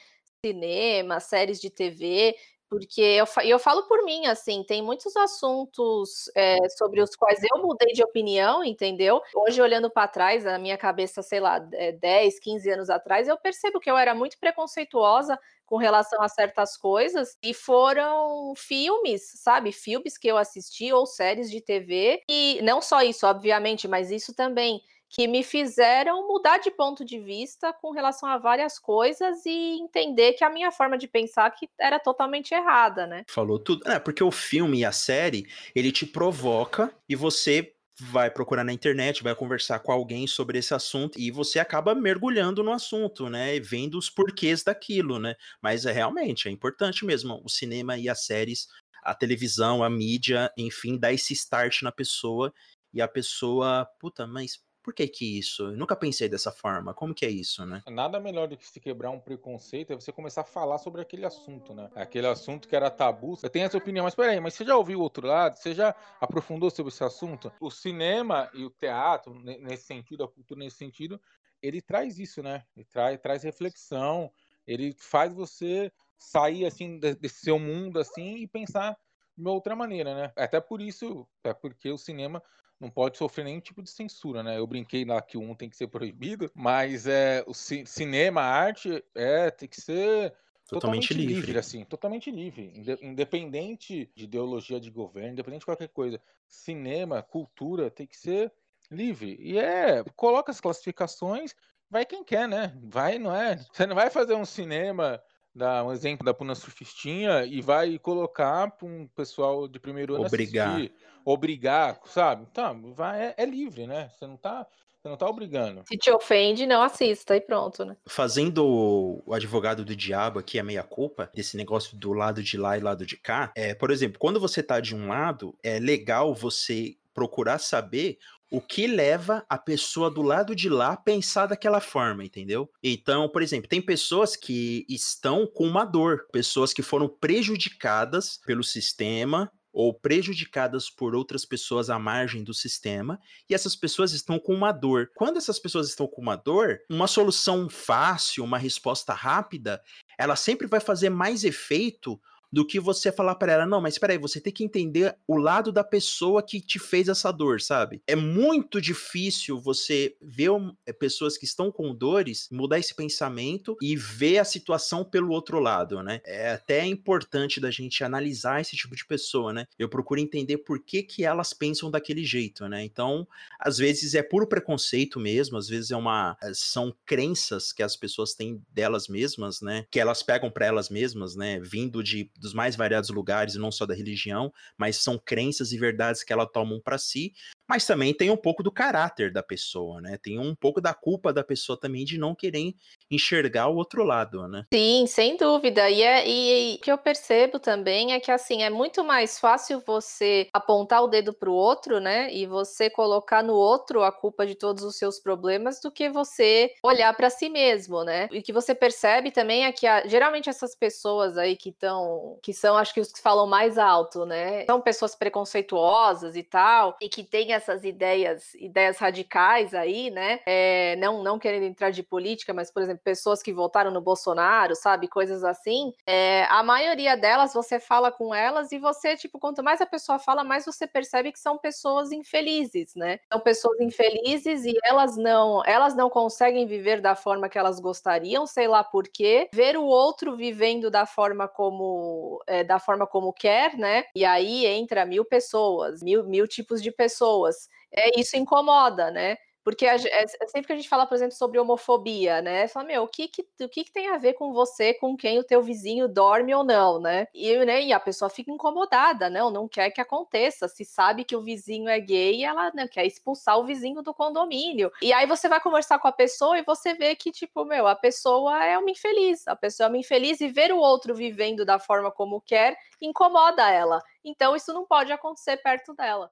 Cinema, séries de TV, porque eu, eu falo por mim, assim, tem muitos assuntos é, sobre os quais eu mudei de opinião, entendeu? Hoje, olhando para trás, na minha cabeça, sei lá, 10, 15 anos atrás, eu percebo que eu era muito preconceituosa com relação a certas coisas e foram filmes, sabe? Filmes que eu assisti ou séries de TV e não só isso, obviamente, mas isso também que me fizeram mudar de ponto de vista com relação a várias coisas e entender que a minha forma de pensar que era totalmente errada, né? Falou tudo. É, porque o filme e a série, ele te provoca e você vai procurar na internet, vai conversar com alguém sobre esse assunto e você acaba mergulhando no assunto, né? E vendo os porquês daquilo, né? Mas é realmente é importante mesmo o cinema e as séries, a televisão, a mídia, enfim, dar esse start na pessoa e a pessoa, puta, mas por que que isso? Eu nunca pensei dessa forma. Como que é isso, né? Nada melhor do que se quebrar um preconceito é você começar a falar sobre aquele assunto, né? Aquele assunto que era tabu. Você tem essa opinião, mas peraí, mas você já ouviu o outro lado? Você já aprofundou sobre esse assunto? O cinema e o teatro, nesse sentido, a cultura nesse sentido, ele traz isso, né? Ele traz, traz reflexão, ele faz você sair, assim, desse seu mundo, assim, e pensar de outra maneira, né? Até por isso, é porque o cinema não pode sofrer nenhum tipo de censura, né? Eu brinquei lá que um tem que ser proibido, mas é, o ci cinema, a arte, é, tem que ser totalmente, totalmente livre. livre. assim, totalmente livre, independente de ideologia de governo, independente de qualquer coisa. Cinema, cultura, tem que ser livre. E é, coloca as classificações, vai quem quer, né? Vai, não é? Você não vai fazer um cinema dar um exemplo da Puna Surfistinha e vai colocar para um pessoal de primeiro ano obrigar. assistir, obrigar, sabe? Tá, vai, é, é, livre, né? Você não tá, você não tá obrigando. Se te ofende, não assista e pronto, né? Fazendo o advogado do diabo aqui a meia culpa desse negócio do lado de lá e lado de cá, é, por exemplo, quando você tá de um lado, é legal você procurar saber o que leva a pessoa do lado de lá a pensar daquela forma, entendeu? Então, por exemplo, tem pessoas que estão com uma dor, pessoas que foram prejudicadas pelo sistema ou prejudicadas por outras pessoas à margem do sistema, e essas pessoas estão com uma dor. Quando essas pessoas estão com uma dor, uma solução fácil, uma resposta rápida, ela sempre vai fazer mais efeito do que você falar para ela, não, mas espera aí, você tem que entender o lado da pessoa que te fez essa dor, sabe? É muito difícil você ver é, pessoas que estão com dores, mudar esse pensamento e ver a situação pelo outro lado, né? É até importante da gente analisar esse tipo de pessoa, né? Eu procuro entender por que que elas pensam daquele jeito, né? Então, às vezes é puro preconceito mesmo, às vezes é uma eh, são crenças que as pessoas têm delas mesmas, né? Que elas pegam para elas mesmas, né? Vindo de dos mais variados lugares, não só da religião, mas são crenças e verdades que ela tomam para si, mas também tem um pouco do caráter da pessoa, né? Tem um pouco da culpa da pessoa também de não querer enxergar o outro lado, né? Sim, sem dúvida. E, é, e, e o que eu percebo também é que assim é muito mais fácil você apontar o dedo para o outro, né? E você colocar no outro a culpa de todos os seus problemas do que você olhar para si mesmo, né? E que você percebe também é que a, geralmente essas pessoas aí que estão, que são, acho que os que falam mais alto, né? São pessoas preconceituosas e tal, e que têm essas ideias, ideias radicais aí, né? É, não, não querendo entrar de política, mas, por exemplo, pessoas que votaram no Bolsonaro, sabe? Coisas assim. É, a maioria delas, você fala com elas e você, tipo, quanto mais a pessoa fala, mais você percebe que são pessoas infelizes, né? São pessoas infelizes e elas não, elas não conseguem viver da forma que elas gostariam, sei lá por quê. Ver o outro vivendo da forma como, é, da forma como quer, né? E aí entra mil pessoas, mil, mil tipos de pessoas pessoas. É, isso incomoda, né? Porque a, é, é, sempre que a gente fala, por exemplo, sobre homofobia, né? Fala, meu, o que que, o que que tem a ver com você, com quem o teu vizinho dorme ou não, né? E, né, e a pessoa fica incomodada, não, não quer que aconteça. Se sabe que o vizinho é gay, ela né, quer expulsar o vizinho do condomínio. E aí você vai conversar com a pessoa e você vê que, tipo, meu, a pessoa é uma infeliz. A pessoa é uma infeliz e ver o outro vivendo da forma como quer incomoda ela. Então isso não pode acontecer perto dela.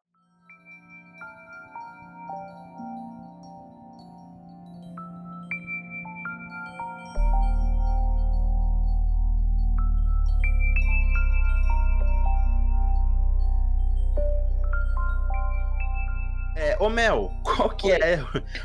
Ô Mel, qual que é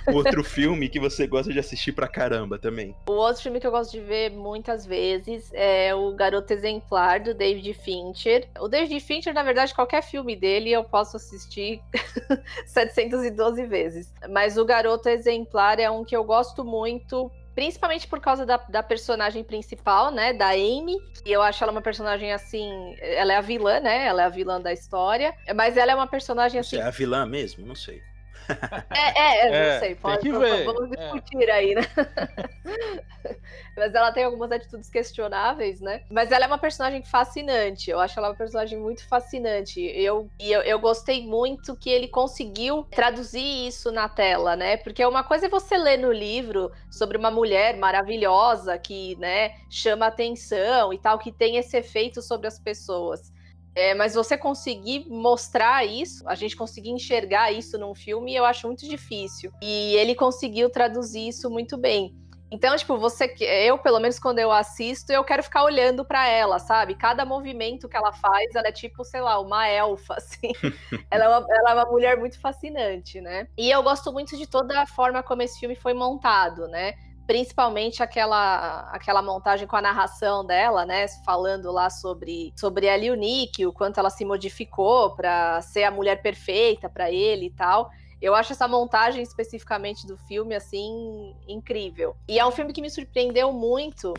o outro filme que você gosta de assistir pra caramba também? O outro filme que eu gosto de ver muitas vezes é o Garoto Exemplar, do David Fincher. O David Fincher, na verdade, qualquer filme dele eu posso assistir 712 vezes. Mas o Garoto Exemplar é um que eu gosto muito principalmente por causa da, da, personagem principal, né, da Amy, e eu acho ela uma personagem assim, ela é a vilã, né, ela é a vilã da história, mas ela é uma personagem assim... É a vilã mesmo? Não sei. É, é, é, não sei, pode, vamos é. discutir é. aí, né? Mas ela tem algumas atitudes questionáveis, né? Mas ela é uma personagem fascinante. Eu acho ela uma personagem muito fascinante. Eu, e eu, eu gostei muito que ele conseguiu traduzir isso na tela, né? Porque uma coisa é você ler no livro sobre uma mulher maravilhosa que, né, chama atenção e tal, que tem esse efeito sobre as pessoas. É, mas você conseguir mostrar isso, a gente conseguir enxergar isso num filme, eu acho muito difícil. E ele conseguiu traduzir isso muito bem. Então, tipo, você, eu pelo menos quando eu assisto, eu quero ficar olhando para ela, sabe? Cada movimento que ela faz, ela é tipo, sei lá, uma elfa, assim. ela, é uma, ela é uma mulher muito fascinante, né? E eu gosto muito de toda a forma como esse filme foi montado, né? Principalmente aquela, aquela montagem com a narração dela, né, falando lá sobre, sobre a Liu o quanto ela se modificou para ser a mulher perfeita para ele e tal. Eu acho essa montagem especificamente do filme assim incrível. E é um filme que me surpreendeu muito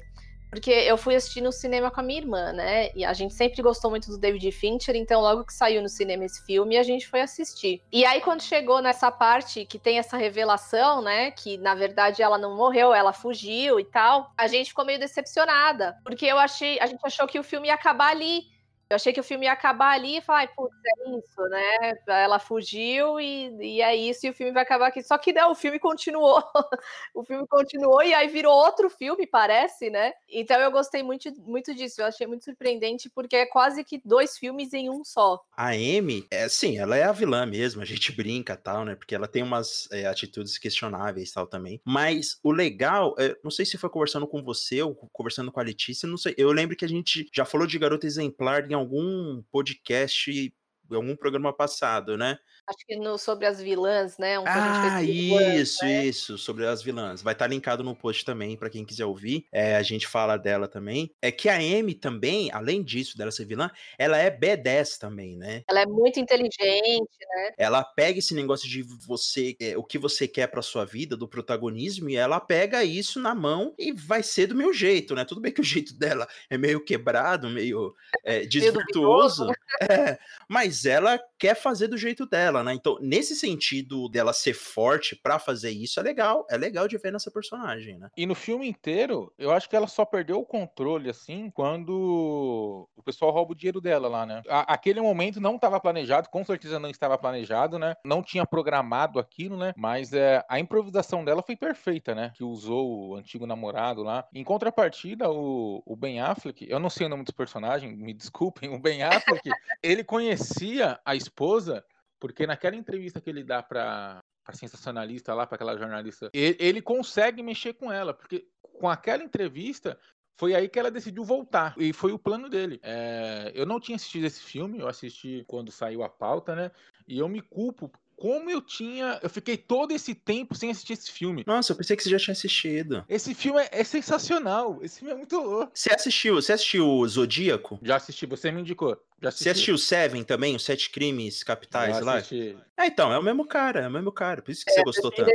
porque eu fui assistir no cinema com a minha irmã, né? E a gente sempre gostou muito do David Fincher, então logo que saiu no cinema esse filme, a gente foi assistir. E aí quando chegou nessa parte que tem essa revelação, né, que na verdade ela não morreu, ela fugiu e tal, a gente ficou meio decepcionada, porque eu achei, a gente achou que o filme ia acabar ali. Eu achei que o filme ia acabar ali e falar, putz, é isso, né? Ela fugiu e, e é isso, e o filme vai acabar aqui. Só que né, o filme continuou. o filme continuou e aí virou outro filme, parece, né? Então eu gostei muito, muito disso. Eu achei muito surpreendente, porque é quase que dois filmes em um só. A Amy, é, sim, ela é a vilã mesmo, a gente brinca tal, né? Porque ela tem umas é, atitudes questionáveis tal também. Mas o legal, é, não sei se foi conversando com você ou conversando com a Letícia, não sei. Eu lembro que a gente já falou de Garota Exemplar em algum podcast, em algum programa passado, né? Acho que no, sobre as vilãs, né? Um ah, isso, né? isso, sobre as vilãs. Vai estar tá linkado no post também, para quem quiser ouvir. É, a gente fala dela também. É que a Amy também, além disso, dela ser vilã, ela é B10 também, né? Ela é muito inteligente, né? Ela pega esse negócio de você, é, o que você quer para sua vida, do protagonismo, e ela pega isso na mão e vai ser do meu jeito, né? Tudo bem que o jeito dela é meio quebrado, meio é, desvirtuoso, é, mas ela quer fazer do jeito dela dela, né? Então, nesse sentido dela ser forte para fazer isso, é legal. É legal de ver nessa personagem, né? E no filme inteiro, eu acho que ela só perdeu o controle, assim, quando o pessoal rouba o dinheiro dela lá, né? A, aquele momento não estava planejado, com certeza não estava planejado, né? Não tinha programado aquilo, né? Mas é, a improvisação dela foi perfeita, né? Que usou o antigo namorado lá. Em contrapartida, o, o Ben Affleck, eu não sei o nome dos personagens, me desculpem, o Ben Affleck, ele conhecia a esposa porque naquela entrevista que ele dá para a sensacionalista lá, para aquela jornalista, ele, ele, consegue mexer com ela, porque com aquela entrevista foi aí que ela decidiu voltar. E foi o plano dele. É, eu não tinha assistido esse filme, eu assisti quando saiu a pauta, né? E eu me culpo como eu tinha. Eu fiquei todo esse tempo sem assistir esse filme. Nossa, eu pensei que você já tinha assistido. Esse filme é, é sensacional. Esse filme é muito louco. Você assistiu? Você assistiu Zodíaco? Já assisti, você me indicou. Já assisti. Você assistiu Seven também, os Sete Crimes Capitais lá? É, então, é o mesmo cara, é o mesmo cara. Por isso que é, você gostou tanto.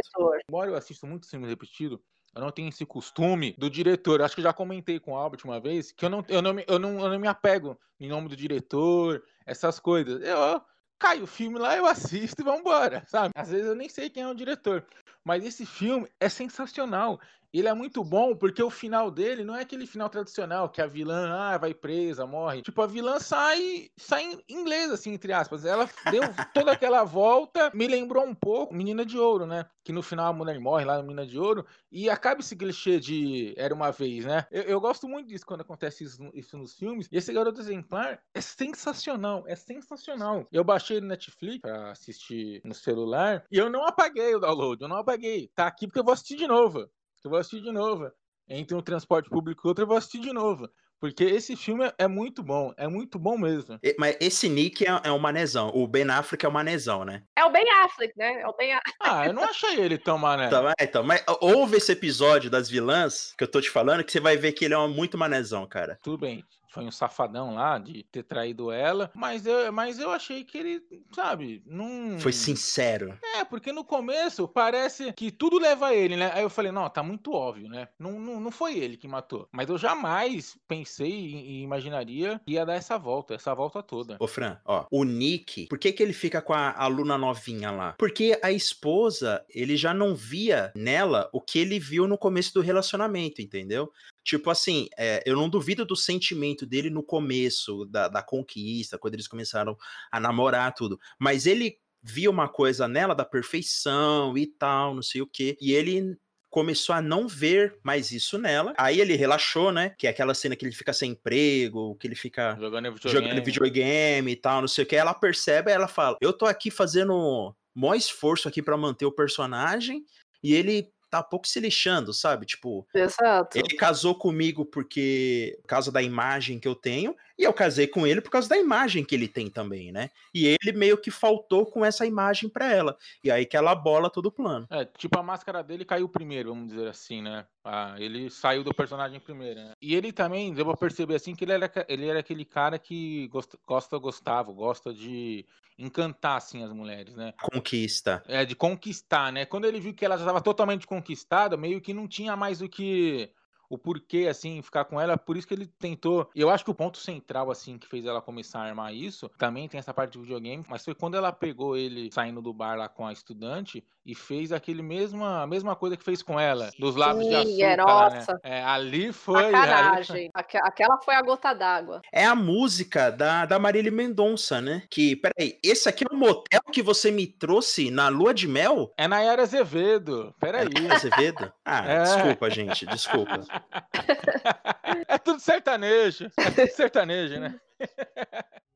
Embora eu assisto muito filme repetido, eu não tenho esse costume do diretor. Acho que já comentei com o Albert uma vez que eu não, eu não, eu não, eu não me apego em nome do diretor, essas coisas. Eu, cai o filme lá, eu assisto e vambora, sabe? Às vezes eu nem sei quem é o diretor. Mas esse filme é sensacional. Ele é muito bom porque o final dele não é aquele final tradicional que a vilã ah, vai presa, morre. Tipo, a vilã sai, sai em inglês, assim, entre aspas. Ela deu toda aquela volta, me lembrou um pouco Menina de Ouro, né? Que no final a mulher morre lá no Menina de Ouro e acaba esse clichê de Era uma vez, né? Eu, eu gosto muito disso quando acontece isso, isso, nos filmes. E esse Garoto Exemplar é sensacional, é sensacional. Eu baixei no Netflix pra assistir no celular e eu não apaguei o download, eu não apaguei. Tá aqui porque eu vou assistir de novo eu vou assistir de novo. Entre um transporte público e outro, eu vou assistir de novo. Porque esse filme é muito bom, é muito bom mesmo. Mas esse Nick é, é um manezão. O Ben Affleck é um manezão, né? É o Ben Affleck, né? É o Ben Affleck. Ah, eu não achei ele tão mané. Então, então, mas ouve esse episódio das vilãs que eu tô te falando, que você vai ver que ele é um muito manezão, cara. Tudo bem foi um safadão lá de ter traído ela, mas eu, mas eu achei que ele, sabe, não. Foi sincero. É, porque no começo parece que tudo leva a ele, né? Aí eu falei, não, tá muito óbvio, né? Não, não, não foi ele que matou. Mas eu jamais pensei e imaginaria que ia dar essa volta, essa volta toda. Ô, Fran, ó, o Nick, por que, que ele fica com a aluna novinha lá? Porque a esposa, ele já não via nela o que ele viu no começo do relacionamento, entendeu? Tipo assim, é, eu não duvido do sentimento dele no começo da, da conquista, quando eles começaram a namorar tudo. Mas ele via uma coisa nela da perfeição e tal, não sei o quê. E ele começou a não ver mais isso nela. Aí ele relaxou, né? Que é aquela cena que ele fica sem emprego, que ele fica jogando videogame, jogando videogame e tal, não sei o que. Ela percebe, ela fala: Eu tô aqui fazendo maior esforço aqui para manter o personagem. E ele tá pouco se lixando, sabe? Tipo, Exato. ele casou comigo porque por causa da imagem que eu tenho, e eu casei com ele por causa da imagem que ele tem também, né? E ele meio que faltou com essa imagem pra ela. E aí que ela bola todo o plano. É, tipo, a máscara dele caiu primeiro, vamos dizer assim, né? Ah, ele saiu do personagem primeiro, né? E ele também, deu pra perceber assim que ele era, ele era aquele cara que gosta, gosta gostava, gosta de encantar, assim, as mulheres, né? Conquista. É, de conquistar, né? Quando ele viu que ela já estava totalmente conquistada, meio que não tinha mais o que o porquê, assim, ficar com ela. Por isso que ele tentou. Eu acho que o ponto central, assim, que fez ela começar a armar isso, também tem essa parte de videogame, mas foi quando ela pegou ele saindo do bar lá com a estudante e fez aquele mesma, a mesma coisa que fez com ela, dos lábios de Sim, é, açúcar. lá, né? nossa. É, ali foi. ali- Sacanagem. Aque- Aquela foi a gota d'água. É a música da, da Marília Mendonça, né? Que, peraí, esse aqui é o motel que você me trouxe na lua de mel? É Nayara Azevedo. Peraí. É Azevedo? Ah, É. desculpa, gente, desculpa. É tudo sertanejo. É tudo sertanejo, né?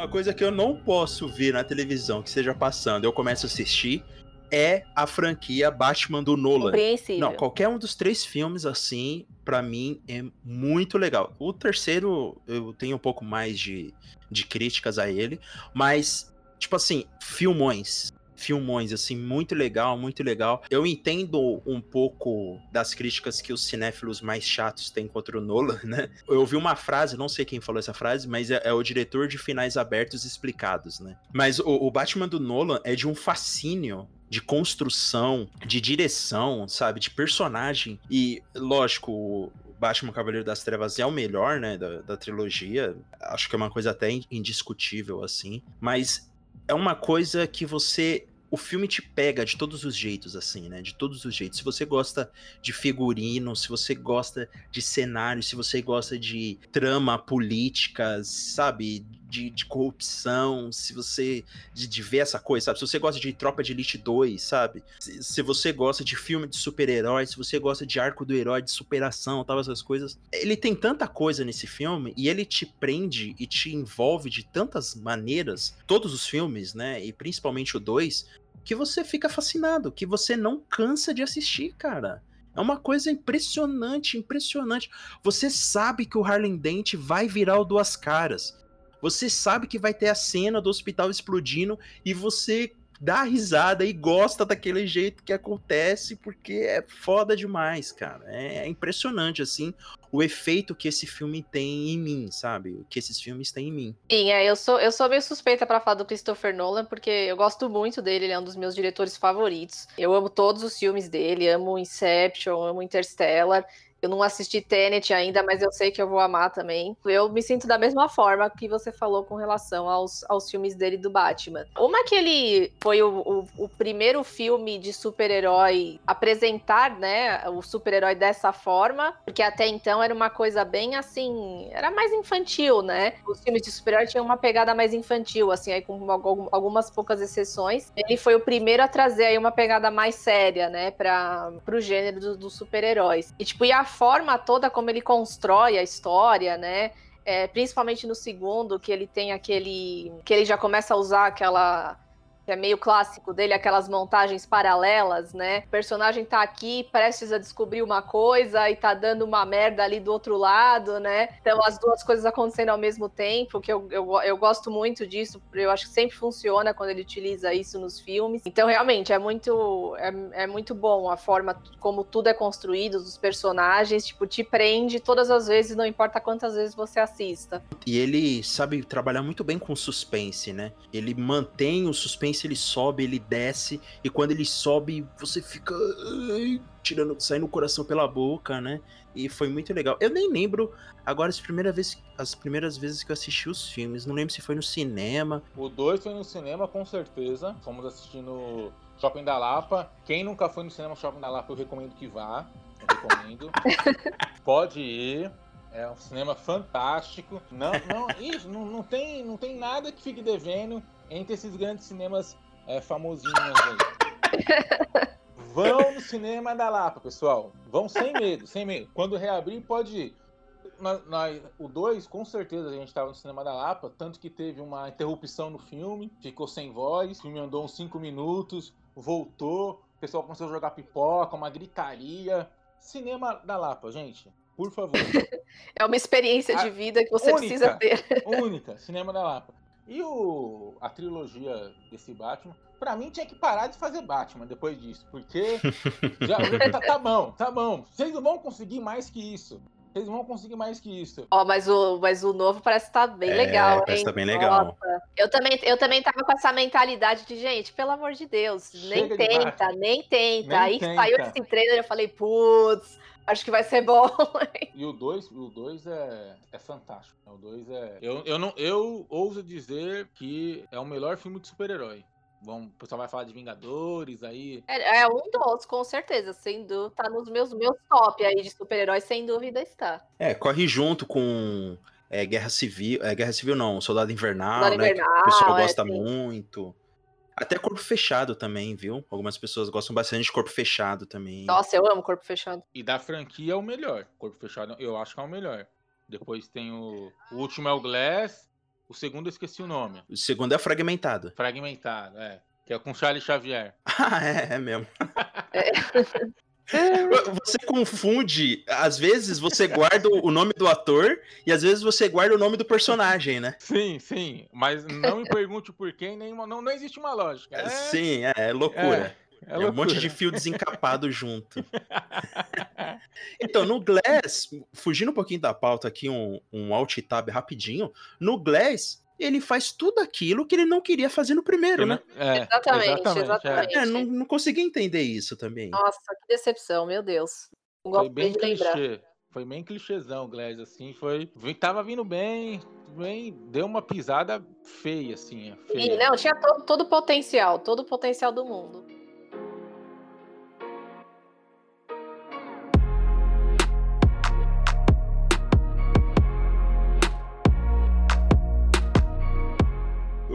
Uma coisa que eu não posso ver na televisão que esteja passando, eu começo a assistir, é a franquia Batman do Nolan. Não, qualquer um dos três filmes, assim, pra mim é muito legal. O terceiro, eu tenho um pouco mais de, de críticas a ele, mas, tipo assim, filmões. Filmões, assim, muito legal, muito legal. Eu entendo um pouco das críticas que os cinéfilos mais chatos têm contra o Nolan, né? Eu ouvi uma frase, não sei quem falou essa frase, mas é, é o diretor de Finais Abertos Explicados, né? Mas o, o Batman do Nolan é de um fascínio de construção, de direção, sabe, de personagem. E, lógico, o Batman Cavaleiro das Trevas é o melhor, né, da, da trilogia. Acho que é uma coisa até indiscutível, assim. Mas é uma coisa que você. O filme te pega de todos os jeitos, assim, né? De todos os jeitos. Se você gosta de figurino, se você gosta de cenário, se você gosta de trama política, sabe? De, de corrupção, se você. De, de ver essa coisa, sabe? Se você gosta de Tropa de Elite 2, sabe? Se, se você gosta de filme de super-heróis, se você gosta de arco do herói, de superação, tal, essas coisas. Ele tem tanta coisa nesse filme e ele te prende e te envolve de tantas maneiras, todos os filmes, né? E principalmente o 2, que você fica fascinado, que você não cansa de assistir, cara. É uma coisa impressionante, impressionante. Você sabe que o Harlem Dent vai virar o Duas Caras. Você sabe que vai ter a cena do hospital explodindo e você dá risada e gosta daquele jeito que acontece, porque é foda demais, cara. É, é impressionante, assim, o efeito que esse filme tem em mim, sabe? O que esses filmes têm em mim. Sim, é, eu sou, eu sou meio suspeita pra falar do Christopher Nolan, porque eu gosto muito dele, ele é um dos meus diretores favoritos. Eu amo todos os filmes dele, amo Inception, amo Interstellar. Eu não assisti Tenet ainda, mas eu sei que eu vou amar também. Eu me sinto da mesma forma que você falou com relação aos, aos filmes dele do Batman. Uma que ele foi o, o, o primeiro filme de super-herói apresentar, né, o super-herói dessa forma, porque até então era uma coisa bem assim, era mais infantil, né? Os filmes de super-herói tinham uma pegada mais infantil, assim, aí com algum- algumas poucas exceções. Ele foi o primeiro a trazer aí uma pegada mais séria, né, para pro gênero do- dos super-heróis. E tipo, e a forma toda como ele constrói a história, né? É, principalmente no segundo, que ele tem aquele. que ele já começa a usar aquela. Que é meio clássico dele, aquelas montagens paralelas, né? O personagem tá aqui, prestes a descobrir uma coisa e tá dando uma merda ali do outro lado, né? Então as duas coisas acontecendo ao mesmo tempo, que eu, eu, eu gosto muito disso, eu acho que sempre funciona quando ele utiliza isso nos filmes. Então, realmente, é muito, é, é muito bom a forma como tudo é construído, os personagens, tipo, te prende todas as vezes, não importa quantas vezes você assista. E ele sabe trabalhar muito bem com suspense, né? Ele mantém o suspense, ele sobe, ele desce, e quando ele sobe, você fica tirando, saindo o coração pela boca, né? E foi muito legal. Eu nem lembro agora as primeiras vezes, as primeiras vezes que eu assisti os filmes. Não lembro se foi no cinema. O 2 foi no cinema, com certeza. Fomos assistir no Shopping da Lapa. Quem nunca foi no cinema Shopping da Lapa, eu recomendo que vá. Eu recomendo. Pode ir. É um cinema fantástico. Não, não, isso, não, não, tem, não tem nada que fique devendo entre esses grandes cinemas é, famosinhos aí. Vão no cinema da Lapa, pessoal. Vão sem medo, sem medo. Quando reabrir, pode ir. Na, na, o 2, com certeza, a gente estava no cinema da Lapa, tanto que teve uma interrupção no filme, ficou sem voz, o filme andou uns 5 minutos, voltou, o pessoal começou a jogar pipoca, uma gritaria. Cinema da Lapa, gente, por favor. é uma experiência de vida que você única, precisa ter. única, cinema da Lapa. E o, a trilogia desse Batman, pra mim tinha que parar de fazer Batman depois disso, porque já, já tá, tá, bom, tá bom. Vocês não vão conseguir mais que isso. Vocês não vão conseguir mais que isso. Ó, oh, mas o, mas o novo parece estar tá bem é, legal, parece hein? Tá bem legal. Nossa. Eu também, eu também tava com essa mentalidade de, gente, pelo amor de Deus, Chega nem tenta, nem tenta. Nem Aí tenta. saiu esse trailer, eu falei, putz, acho que vai ser bom. e o 2 o dois é, é fantástico. O 2 é. Eu, eu, não, eu ouso dizer que é o melhor filme de super-herói. Bom, o pessoal vai falar de Vingadores aí. É, é um dos, com certeza. Sem dúvida. Tá nos meus, meus top aí de super-heróis, sem dúvida está. É, corre junto com é, Guerra Civil. É, Guerra Civil não, Soldado Invernal, Soldado né? Invernal, que o pessoal é, gosta sim. muito. Até corpo fechado também, viu? Algumas pessoas gostam bastante de corpo fechado também. Nossa, eu amo corpo fechado. E da franquia é o melhor. Corpo fechado, eu acho que é o melhor. Depois tem o. O último é o Glass. O segundo eu esqueci o nome. O segundo é fragmentado. Fragmentado, é. Que é com Charlie Xavier. Ah, é, é mesmo. É. Você confunde, às vezes você guarda o nome do ator e às vezes você guarda o nome do personagem, né? Sim, sim. Mas não me pergunte por quem, nem não, não existe uma lógica. É... Sim, é, é loucura. É, é, é um monte de fio desencapado junto. então, no Glass, fugindo um pouquinho da pauta aqui, um, um alt tab rapidinho. No Glass, ele faz tudo aquilo que ele não queria fazer no primeiro, né? É, exatamente, exatamente. exatamente. É, não, não consegui entender isso também. Nossa, que decepção, meu Deus. Não foi bem clichê. Foi bem clichêzão o Glass, assim, foi... Tava vindo bem, bem, deu uma pisada feia, assim, feia. E, não, tinha todo, todo o potencial, todo o potencial do mundo.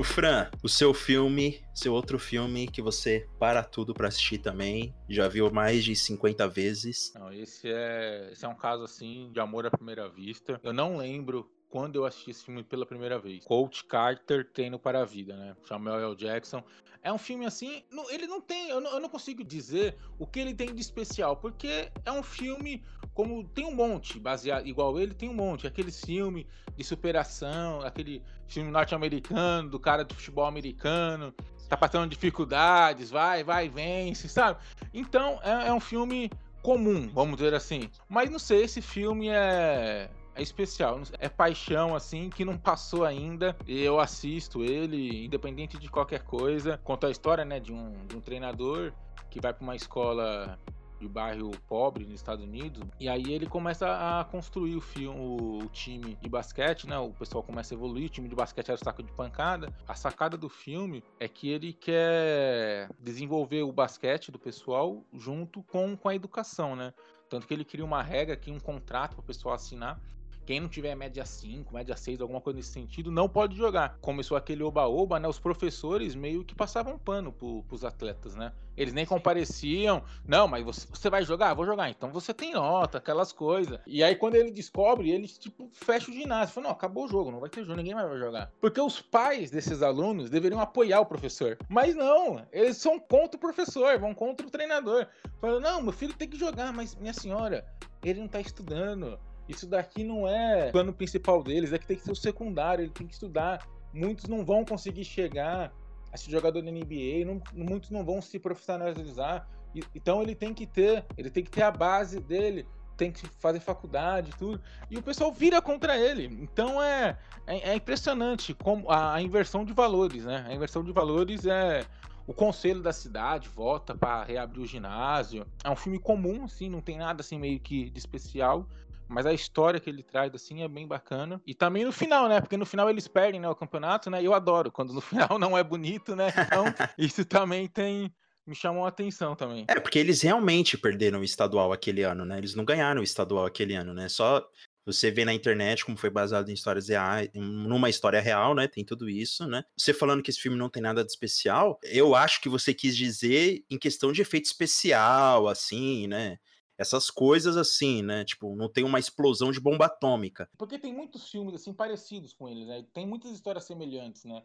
Fran, o seu filme, seu outro filme que você para tudo para assistir também, já viu mais de 50 vezes. Não, esse é, esse é um caso assim de amor à primeira vista. Eu não lembro quando eu assisti esse filme pela primeira vez. Coach Carter Treino para a Vida, né? Samuel L. Jackson. É um filme assim, ele não tem, eu não, eu não, consigo dizer o que ele tem de especial, porque é um filme como tem um monte, baseado igual ele, tem um monte, aquele filme de superação, aquele filme norte-americano do cara do futebol americano, tá passando dificuldades, vai, vai, vence, sabe? Então é, é um filme comum, vamos dizer assim. Mas não sei, esse filme é é especial, é paixão assim que não passou ainda. Eu assisto ele, independente de qualquer coisa. Conta a história, né, de um, de um treinador que vai para uma escola de bairro pobre nos Estados Unidos. E aí ele começa a construir o, filme, o, time de basquete, né? O pessoal começa a evoluir, o time de basquete era o saco de pancada. A sacada do filme é que ele quer desenvolver o basquete do pessoal junto com, com a educação, né? Tanto que ele cria uma regra aqui, um contrato para o pessoal assinar quem não tiver média 5, média 6, alguma coisa nesse sentido, não pode jogar. Começou aquele oba-oba, né? Os professores meio que passavam pano pro, pros atletas, né? Eles nem compareciam. Não, mas você, você vai jogar? Vou jogar. Então você tem nota, aquelas coisas. E aí, quando ele descobre, ele, tipo, fecha o ginásio. Fala, não, acabou o jogo, não vai ter jogo, ninguém mais vai jogar. Porque os pais desses alunos deveriam apoiar o professor. Mas não, eles são contra o professor, vão contra o treinador. Falam, não, meu filho tem que jogar, mas minha senhora, ele não tá estudando isso daqui não é o plano principal deles, é que tem que ser o secundário, ele tem que estudar. Muitos não vão conseguir chegar a ser jogador da NBA, não, muitos não vão se profissionalizar. Então ele tem que ter, ele tem que ter a base dele, tem que fazer faculdade e tudo. E o pessoal vira contra ele. Então é, é, é impressionante como a, a, inversão de valores, né? A inversão de valores é o conselho da cidade vota para reabrir o ginásio. É um filme comum, assim, não tem nada assim meio que de especial. Mas a história que ele traz, assim, é bem bacana. E também no final, né? Porque no final eles perdem né, o campeonato, né? E eu adoro quando no final não é bonito, né? Então, isso também tem, me chamou a atenção também. É, porque eles realmente perderam o estadual aquele ano, né? Eles não ganharam o estadual aquele ano, né? Só você vê na internet como foi baseado em histórias reais, numa história real, né? Tem tudo isso, né? Você falando que esse filme não tem nada de especial, eu acho que você quis dizer em questão de efeito especial, assim, né? Essas coisas assim, né? Tipo, não tem uma explosão de bomba atômica. Porque tem muitos filmes assim parecidos com eles, né? Tem muitas histórias semelhantes, né?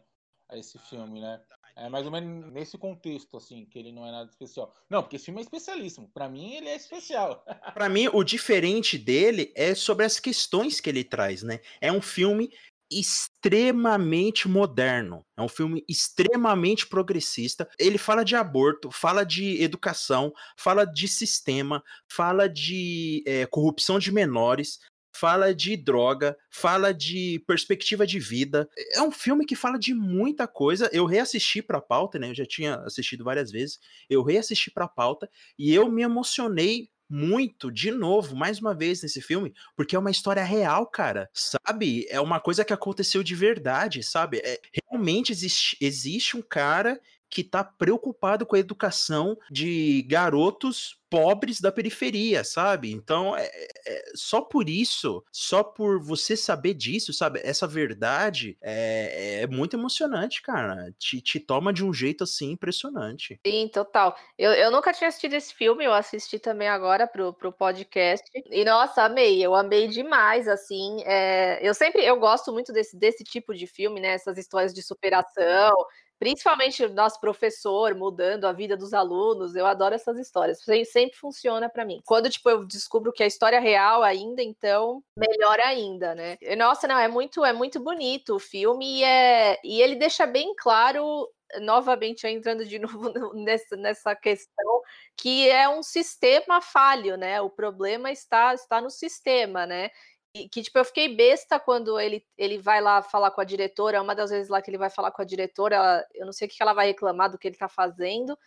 A esse filme, né? É mais ou menos nesse contexto, assim, que ele não é nada especial. Não, porque esse filme é especialíssimo. Para mim, ele é especial. Para mim, o diferente dele é sobre as questões que ele traz, né? É um filme extremamente moderno. É um filme extremamente progressista. Ele fala de aborto, fala de educação, fala de sistema, fala de é, corrupção de menores, fala de droga, fala de perspectiva de vida. É um filme que fala de muita coisa. Eu reassisti para a pauta, né? Eu já tinha assistido várias vezes. Eu reassisti para a pauta e eu me emocionei muito de novo, mais uma vez nesse filme, porque é uma história real, cara. Sabe? É uma coisa que aconteceu de verdade, sabe? É, realmente existe, existe um cara que está preocupado com a educação de garotos pobres da periferia, sabe? Então, é, é, só por isso, só por você saber disso, sabe? Essa verdade é, é muito emocionante, cara. Te, te, toma de um jeito assim impressionante. Sim, total. Eu, eu nunca tinha assistido esse filme, eu assisti também agora pro, pro podcast. E nossa, amei, eu amei demais, assim. É, eu sempre eu gosto muito desse, desse tipo de filme, né? Essas histórias de superação principalmente o nosso professor mudando a vida dos alunos. Eu adoro essas histórias. Sempre funciona para mim. Quando tipo eu descubro que é história real ainda, então melhor ainda, né? Nossa, não, é muito é muito bonito o filme e é e ele deixa bem claro novamente entrando de novo nessa, nessa questão que é um sistema falho, né? O problema está está no sistema, né? Que, tipo, eu fiquei besta quando ele, ele vai lá falar com a diretora, uma das vezes lá que ele vai falar com a diretora, ela, eu não sei o que ela vai reclamar do que ele tá fazendo,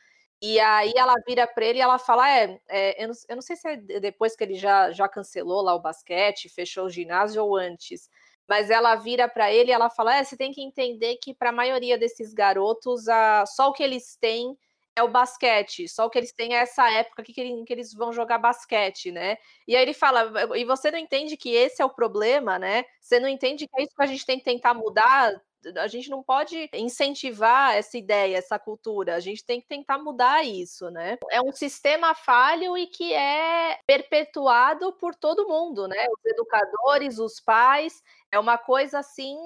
e aí ela vira para ele e ela fala, é, é eu, não, eu, não, sei se é depois que ele já, já cancelou lá o basquete, fechou o ginásio ou antes, mas ela vira para ele e ela fala, é, você tem que entender que para a maioria desses garotos, a, só o que eles têm é o basquete, só que eles têm essa época que, que eles vão jogar basquete, né? E aí ele fala, e você não entende que esse é o problema, né? Você não entende que é isso que a gente tem que tentar mudar a gente não pode incentivar essa ideia, essa cultura. A gente tem que tentar mudar isso, né? É um sistema falho e que é perpetuado por todo mundo, né? Os educadores, os pais, é uma coisa assim,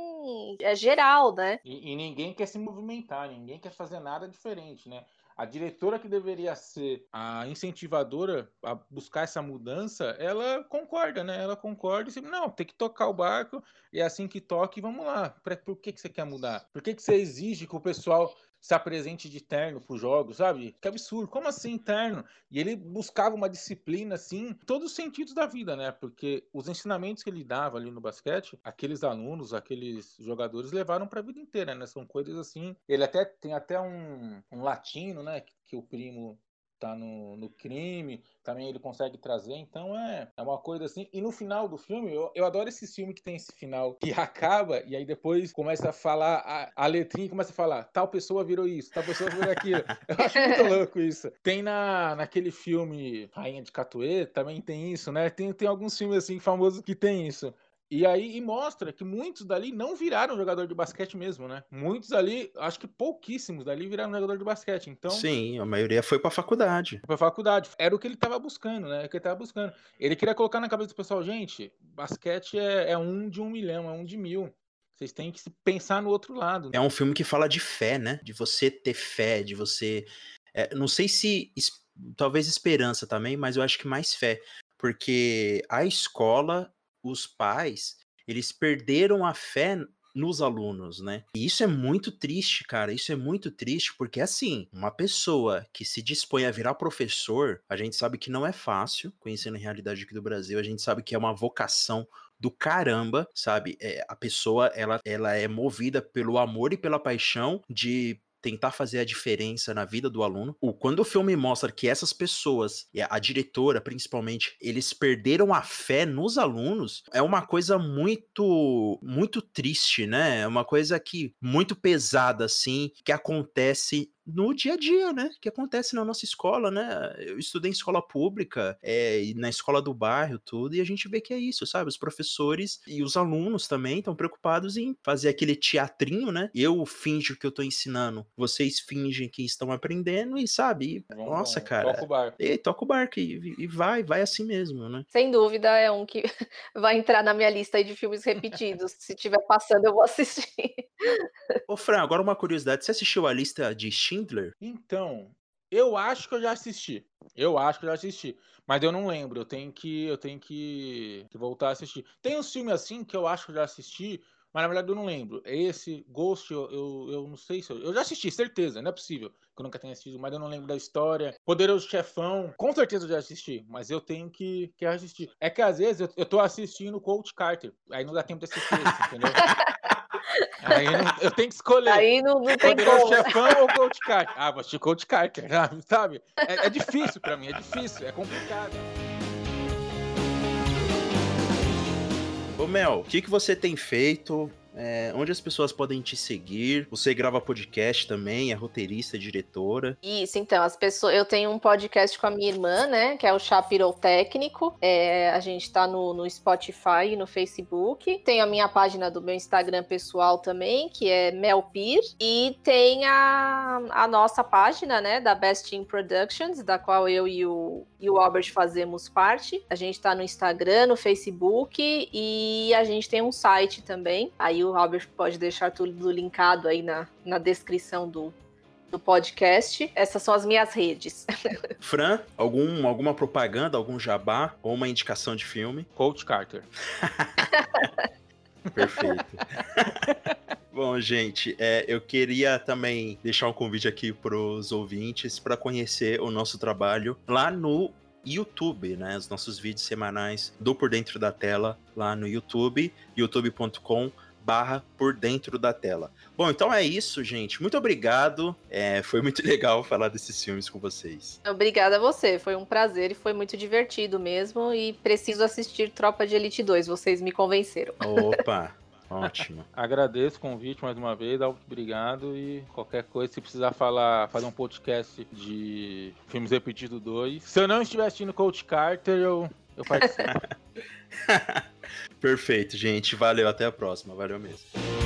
é geral, né? E, e ninguém quer se movimentar, ninguém quer fazer nada diferente, né? A diretora que deveria ser a incentivadora a buscar essa mudança, ela concorda, né? Ela concorda e diz, não, tem que tocar o barco, e é assim que toque, vamos lá. Por que, que você quer mudar? Por que, que você exige que o pessoal se apresente de terno pro jogo, sabe? Que absurdo. Como assim terno? E ele buscava uma disciplina assim, em todos os sentidos da vida, né? Porque os ensinamentos que ele dava ali no basquete, aqueles alunos, aqueles jogadores levaram para a vida inteira, né? São coisas assim. Ele até tem até um, um latino, né? Que o primo tá no, no crime, também ele consegue trazer, então é, é uma coisa assim. E no final do filme, eu, eu adoro esse filme que tem esse final que acaba e aí depois começa a falar, a, a letrinha começa a falar, tal pessoa virou isso, tal pessoa virou aquilo. Eu acho muito louco isso. Tem na, naquele filme Rainha de Catuê, também tem isso, né? Tem, tem alguns filmes assim famosos que tem isso. E aí e mostra que muitos dali não viraram jogador de basquete mesmo, né? Muitos ali, acho que pouquíssimos dali viraram jogador de basquete. Então, sim, a maioria foi para faculdade. Para faculdade. Era o que ele estava buscando, né? É o que ele tava buscando. Ele queria colocar na cabeça do pessoal, gente, basquete é, é um de um milhão, é um de mil. Vocês têm que pensar no outro lado. É um filme que fala de fé, né? De você ter fé, de você. É, não sei se. Talvez esperança também, mas eu acho que mais fé. Porque a escola os pais, eles perderam a fé nos alunos, né? E isso é muito triste, cara. Isso é muito triste porque assim, uma pessoa que se dispõe a virar professor, a gente sabe que não é fácil, conhecendo a realidade aqui do Brasil, a gente sabe que é uma vocação do caramba, sabe? É, a pessoa ela, ela é movida pelo amor e pela paixão de tentar fazer a diferença na vida do aluno. O quando o filme mostra que essas pessoas, a diretora principalmente, eles perderam a fé nos alunos, é uma coisa muito muito triste, né? É uma coisa que muito pesada assim, que acontece no dia a dia, né? Que acontece na nossa escola, né? Eu estudei em escola pública, é, e na escola do bairro, tudo, e a gente vê que é isso, sabe? Os professores e os alunos também estão preocupados em fazer aquele teatrinho, né? Eu finjo que eu tô ensinando, vocês fingem que estão aprendendo, e sabe? E, Vamos, nossa, vamos, cara. Toca o barco. E toca o barco e, e vai, vai assim mesmo, né? Sem dúvida, é um que vai entrar na minha lista aí de filmes repetidos. Se tiver passando, eu vou assistir. Ô, Fran, agora uma curiosidade. Você assistiu a lista de Schindler? Então, eu acho que eu já assisti. Eu acho que eu já assisti. Mas eu não lembro. Eu tenho que, eu tenho que, que voltar a assistir. Tem uns filmes assim que eu acho que eu já assisti, mas na verdade eu não lembro. Esse, Ghost, eu, eu, eu não sei se eu. Eu já assisti, certeza, não é possível que eu nunca tenha assistido, mas eu não lembro da história. Poderoso Chefão, com certeza eu já assisti, mas eu tenho que, que assistir. É que às vezes eu, eu tô assistindo Coach Carter, aí não dá tempo de assistir esse, entendeu? Aí eu, não- eu tenho que escolher. Aí não, não tem Poderoso como. Chefão ou Coach Carter? Ah, vou assistir Coach Carter, sabe? É, é difícil pra mim, é difícil, é complicado. Ô Mel, o que, que você tem feito? É, onde as pessoas podem te seguir? Você grava podcast também, é roteirista, diretora. Isso, então, as pessoas. Eu tenho um podcast com a minha irmã, né? Que é o Chá Pirotécnico. É, a gente tá no, no Spotify e no Facebook. Tem a minha página do meu Instagram pessoal também, que é Melpir. E tem a, a nossa página, né? Da Best in Productions, da qual eu e o, e o Albert fazemos parte. A gente tá no Instagram, no Facebook e a gente tem um site também. Aí o Albert pode deixar tudo linkado aí na, na descrição do, do podcast. Essas são as minhas redes. Fran, algum, alguma propaganda, algum jabá ou uma indicação de filme? Coach Carter. Perfeito. Bom, gente, é, eu queria também deixar um convite aqui para os ouvintes para conhecer o nosso trabalho lá no YouTube, né? Os nossos vídeos semanais do Por Dentro da Tela lá no YouTube, youtube.com barra por dentro da tela. Bom, então é isso, gente. Muito obrigado. É, foi muito legal falar desses filmes com vocês. Obrigada a você, foi um prazer e foi muito divertido mesmo. E preciso assistir Tropa de Elite 2, vocês me convenceram. Opa, ótimo. Agradeço o convite mais uma vez, obrigado. E qualquer coisa, se precisar falar, fazer um podcast de filmes repetidos 2. Se eu não estiver assistindo Coach Carter, eu, eu participo. Perfeito, gente. Valeu, até a próxima. Valeu mesmo.